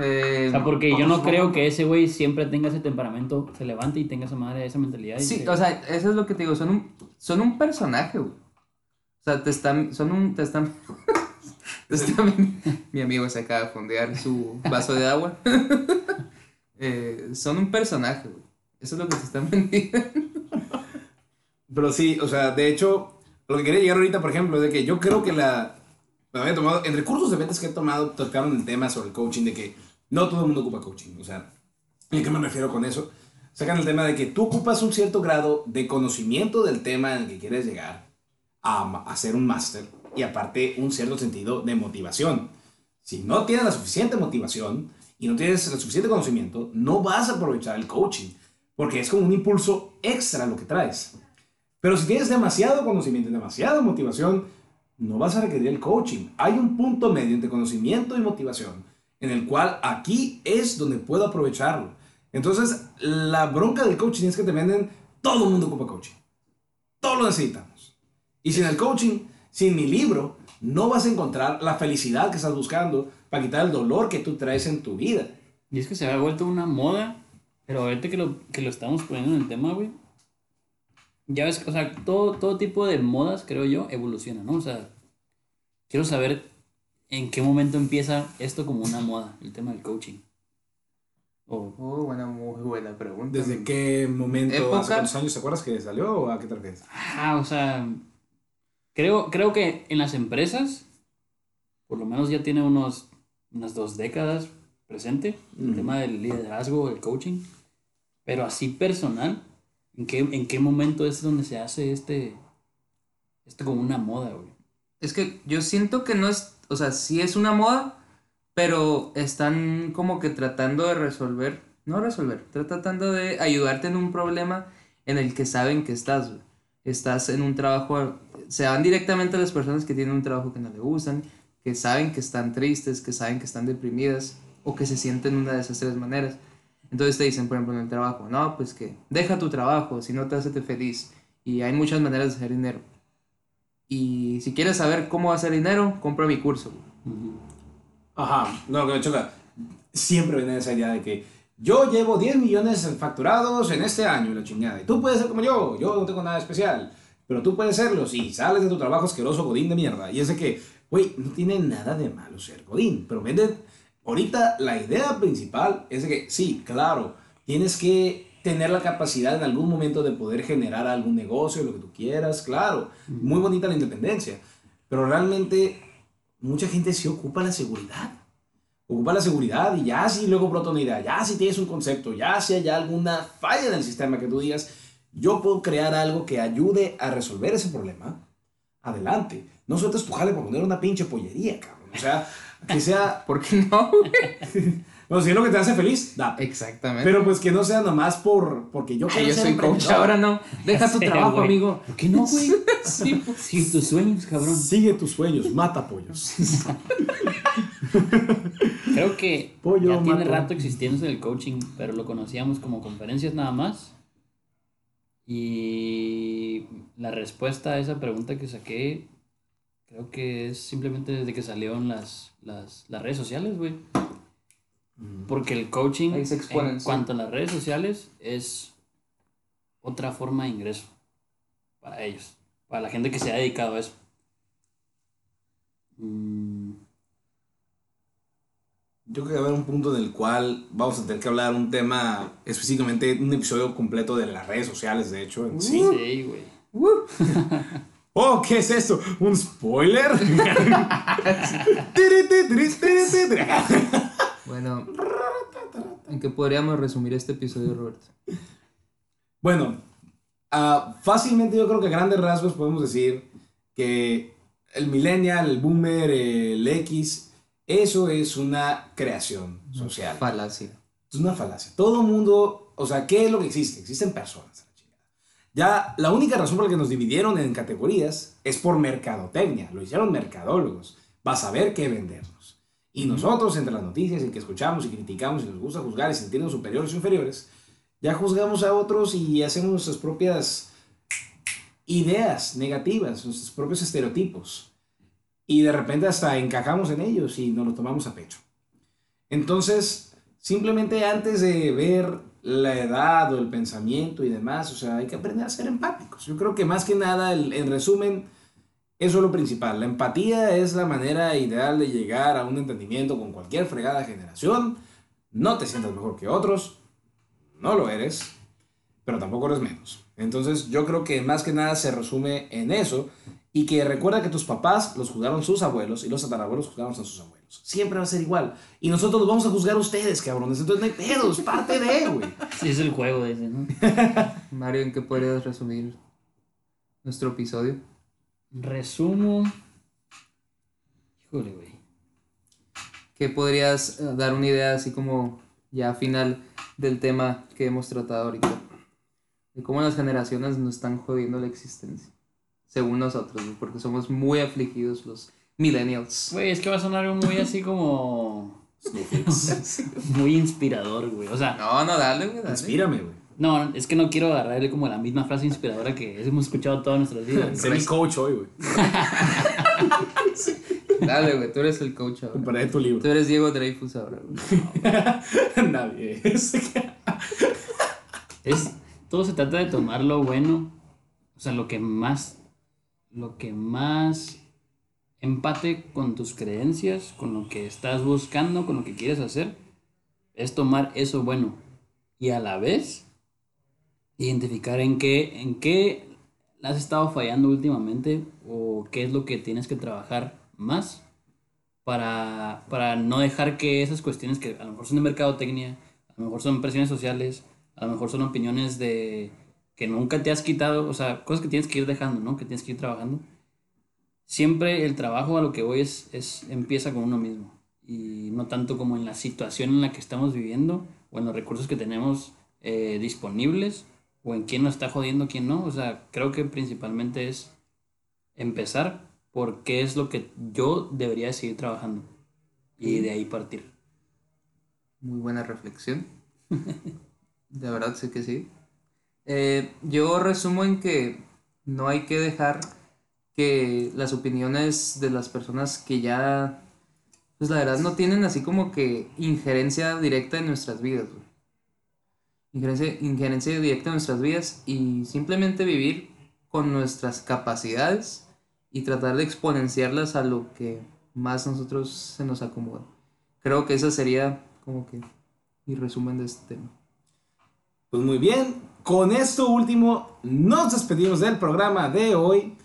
Eh, O sea, porque yo no creo que ese güey siempre tenga ese temperamento, se levante y tenga esa madre, esa mentalidad. y Sí, se- o sea, eso es lo que te digo, son un, son un personaje, güey. O sea, te están, son un, te están, te están- mi amigo se acaba de fondear su vaso de agua. Eh, son un personaje, güey. Eso es lo que se están vendiendo. Pero sí, o sea, de hecho, lo que quería llegar ahorita, por ejemplo, es de que yo creo que la. Me había tomado, en recursos de ventas que he tomado, tocaron el tema sobre el coaching, de que no todo el mundo ocupa coaching. O sea, ¿y a qué me refiero con eso? Sacan el tema de que tú ocupas un cierto grado de conocimiento del tema en el que quieres llegar a, ser un máster y aparte un cierto sentido de motivación. Si no tienes la suficiente motivación y no tienes el suficiente conocimiento, no vas a aprovechar el coaching, porque es como un impulso extra lo que traes. Pero si tienes demasiado conocimiento y demasiada motivación, no vas a requerir el coaching. Hay un punto medio entre conocimiento y motivación, en el cual aquí es donde puedo aprovecharlo. Entonces, la bronca del coaching es que te venden, todo el mundo ocupa coaching. Todo lo necesitamos. Y sin el coaching, sin mi libro, no vas a encontrar la felicidad que estás buscando para quitar el dolor que tú traes en tu vida. Y es que se ha vuelto una moda, pero ahorita que lo, que lo estamos poniendo en el tema, güey. Ya ves, o sea, todo, todo tipo de modas, creo yo, evoluciona, ¿no? O sea, quiero saber en qué momento empieza esto como una moda, el tema del coaching. O, Oh, buena, muy buena pregunta. ¿Desde qué momento, Época. hace cuántos años te acuerdas que salió o a qué te refieres? ah, o sea, creo, creo que en las empresas, por lo menos ya tiene unos, unas dos décadas presente, el tema del liderazgo, el coaching, pero así personal, ¿en qué, en qué momento es donde se hace este, esto como una moda, güey? Es que yo siento que no es, o sea, sí es una moda, pero están como que tratando de resolver, no resolver, tratando de ayudarte en un problema en el que saben que estás. Estás en un trabajo, se van directamente a las personas que tienen un trabajo que no le gustan, que saben que están tristes, que saben que están deprimidas o que se sienten una de esas tres maneras. Entonces te dicen, por ejemplo, en el trabajo, no, pues que deja tu trabajo, si no te hace feliz. Y hay muchas maneras de hacer dinero. Y si quieres saber cómo hacer dinero, compra mi curso. Ajá, no, que me choca. Siempre viene esa idea de que yo llevo 10 millones facturados en este año, la chingada. Y tú puedes ser como yo, yo no tengo nada especial. Pero tú puedes serlo si sales de tu trabajo asqueroso godín de mierda. Y es de que, güey, no tiene nada de malo ser godín. Pero vende, ahorita la idea principal es que, sí, claro, tienes que tener la capacidad en algún momento de poder generar algún negocio, lo que tú quieras, claro. Muy bonita la independencia. Pero realmente mucha gente sí ocupa la seguridad. Ocupa la seguridad y ya si luego brota una idea, ya si tienes un concepto, ya si hay alguna falla en el sistema que tú digas, yo puedo crear algo que ayude a resolver ese problema, adelante. No sueltes tu jale por poner una pinche pollería, cabrón. O sea, que sea... ¿Por qué no? güey? Bueno, si es lo que te hace feliz, date. Exactamente. Pero pues que no sea nomás por, porque yo Ay, quiero yo ser soy coach ahora, no. Deja tu trabajo, amigo. ¿Por qué no, güey? Sí, pues. Sí, tus sueños, cabrón. Sigue tus sueños, mata pollos. Creo que Pollo, ya tiene mato. rato existiendo el coaching, pero lo conocíamos como conferencias nada más. Y la respuesta a esa pregunta que saqué, creo que es simplemente desde que salieron las, las, las redes sociales, güey. Porque el coaching, Ahí se exponen, en sí. cuanto a las redes sociales, es otra forma de ingreso para ellos, para la gente que se ha dedicado a eso. Mm, Yo creo que va a haber un punto en el cual vamos a tener que hablar un tema, específicamente un episodio completo de las redes sociales, de hecho, en sí. sí, güey. Oh, ¿qué es esto? ¿Un spoiler? Bueno, ¿en qué podríamos resumir este episodio, Roberto? bueno, ah, fácilmente yo creo que a grandes rasgos podemos decir que el millennial, el boomer, el X, eso es una creación social. Falacia. Es una falacia. Todo mundo, o sea, ¿qué es lo que existe? Existen personas. Ya la única razón por la que nos dividieron en categorías es por mercadotecnia. Lo hicieron mercadólogos. Vas a ver qué vendernos. Y nosotros, entre las noticias y que escuchamos y criticamos y nos gusta juzgar y sentirnos superiores y inferiores, ya juzgamos a otros y hacemos nuestras propias ideas negativas, nuestros propios estereotipos. Y de repente hasta encajamos en ellos y nos lo tomamos a pecho. Entonces, Simplemente antes de ver la edad o el pensamiento y demás, o sea, hay que aprender a ser empáticos. Yo creo que más que nada, el- en resumen, eso es lo principal. La empatía es la manera ideal de llegar a un entendimiento con cualquier fregada generación. No te sientas mejor que otros, no lo eres, pero tampoco eres menos. Entonces yo creo que más que nada se resume en eso y que recuerda que tus papás los juzgaron sus abuelos y los tatarabuelos juzgaron a sus abuelos. Siempre va a ser igual. Y nosotros los vamos a juzgar a ustedes, cabrones. Entonces no hay pedos, parte de, güey. Sí, es el juego ese, ¿no? Mario, ¿en qué podrías resumir nuestro episodio? Resumo. Híjole, güey. ¿Qué podrías eh, dar una idea así como ya final del tema que hemos tratado ahorita? De cómo las generaciones nos están jodiendo la existencia. Según nosotros, güey, porque somos muy afligidos los millennials. Güey, es que va a sonar muy así como. muy inspirador, güey. O sea, No, no, dale, güey, dale. Inspírame, güey. no, es que no quiero agarrarle como la misma frase inspiradora que hemos escuchado todas nuestras vidas. Sé mi coach hoy, güey. Dale, güey, tú eres el coach ahora. Comparé tu libro. Tú eres Diego Dreyfus ahora, güey. Nadie. Es, todo se trata de tomar lo bueno, o sea, lo que más, lo que más empate con tus creencias, con lo que estás buscando, con lo que quieres hacer, es tomar eso bueno y a la vez identificar en qué, en qué has estado fallando últimamente o qué es lo que tienes que trabajar más para, para no dejar que esas cuestiones que a lo mejor son de mercadotecnia, a lo mejor son presiones sociales, a lo mejor son opiniones de que nunca te has quitado, o sea, cosas que tienes que ir dejando, ¿no? Que tienes que ir trabajando. Siempre el trabajo a lo que voy es, es empieza con uno mismo y no tanto como en la situación en la que estamos viviendo o en los recursos que tenemos eh, disponibles o en quién nos está jodiendo, quién no. O sea, creo que principalmente es empezar por qué es lo que yo debería seguir trabajando y de ahí partir. Muy buena reflexión. De verdad sé que sí. Eh, yo resumo en que no hay que dejar que las opiniones de las personas que ya, pues la verdad no tienen así como que injerencia directa en nuestras vidas. Injerencia, injerencia directa en nuestras vidas y simplemente vivir con nuestras capacidades y tratar de exponenciarlas a lo que más nosotros se nos acomoda. Creo que esa sería como que mi resumen de este tema. Pues muy bien, con esto último nos despedimos del programa de hoy.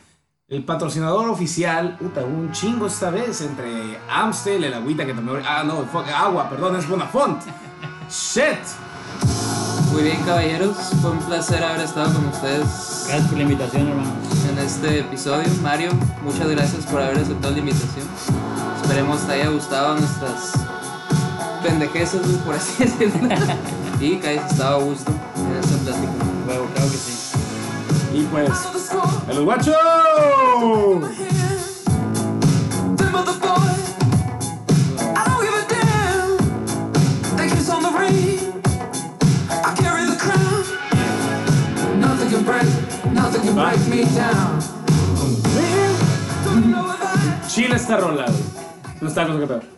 El patrocinador oficial, puta, un chingo esta vez entre Amstel, el agüita que tomé. ahorita- Ah, no, fuck, agua, perdón, es Bonafont. Shit. Muy bien, caballeros. Fue un placer haber estado con ustedes Gracias por la invitación, hermano. en este episodio. Mario, muchas gracias por haber aceptado la invitación. Esperemos te haya gustado nuestras pendejeces, por así decirlo. y que hayas estado a gusto en esta plática. Don't know if I Chile está rolado. No está cosa que peor.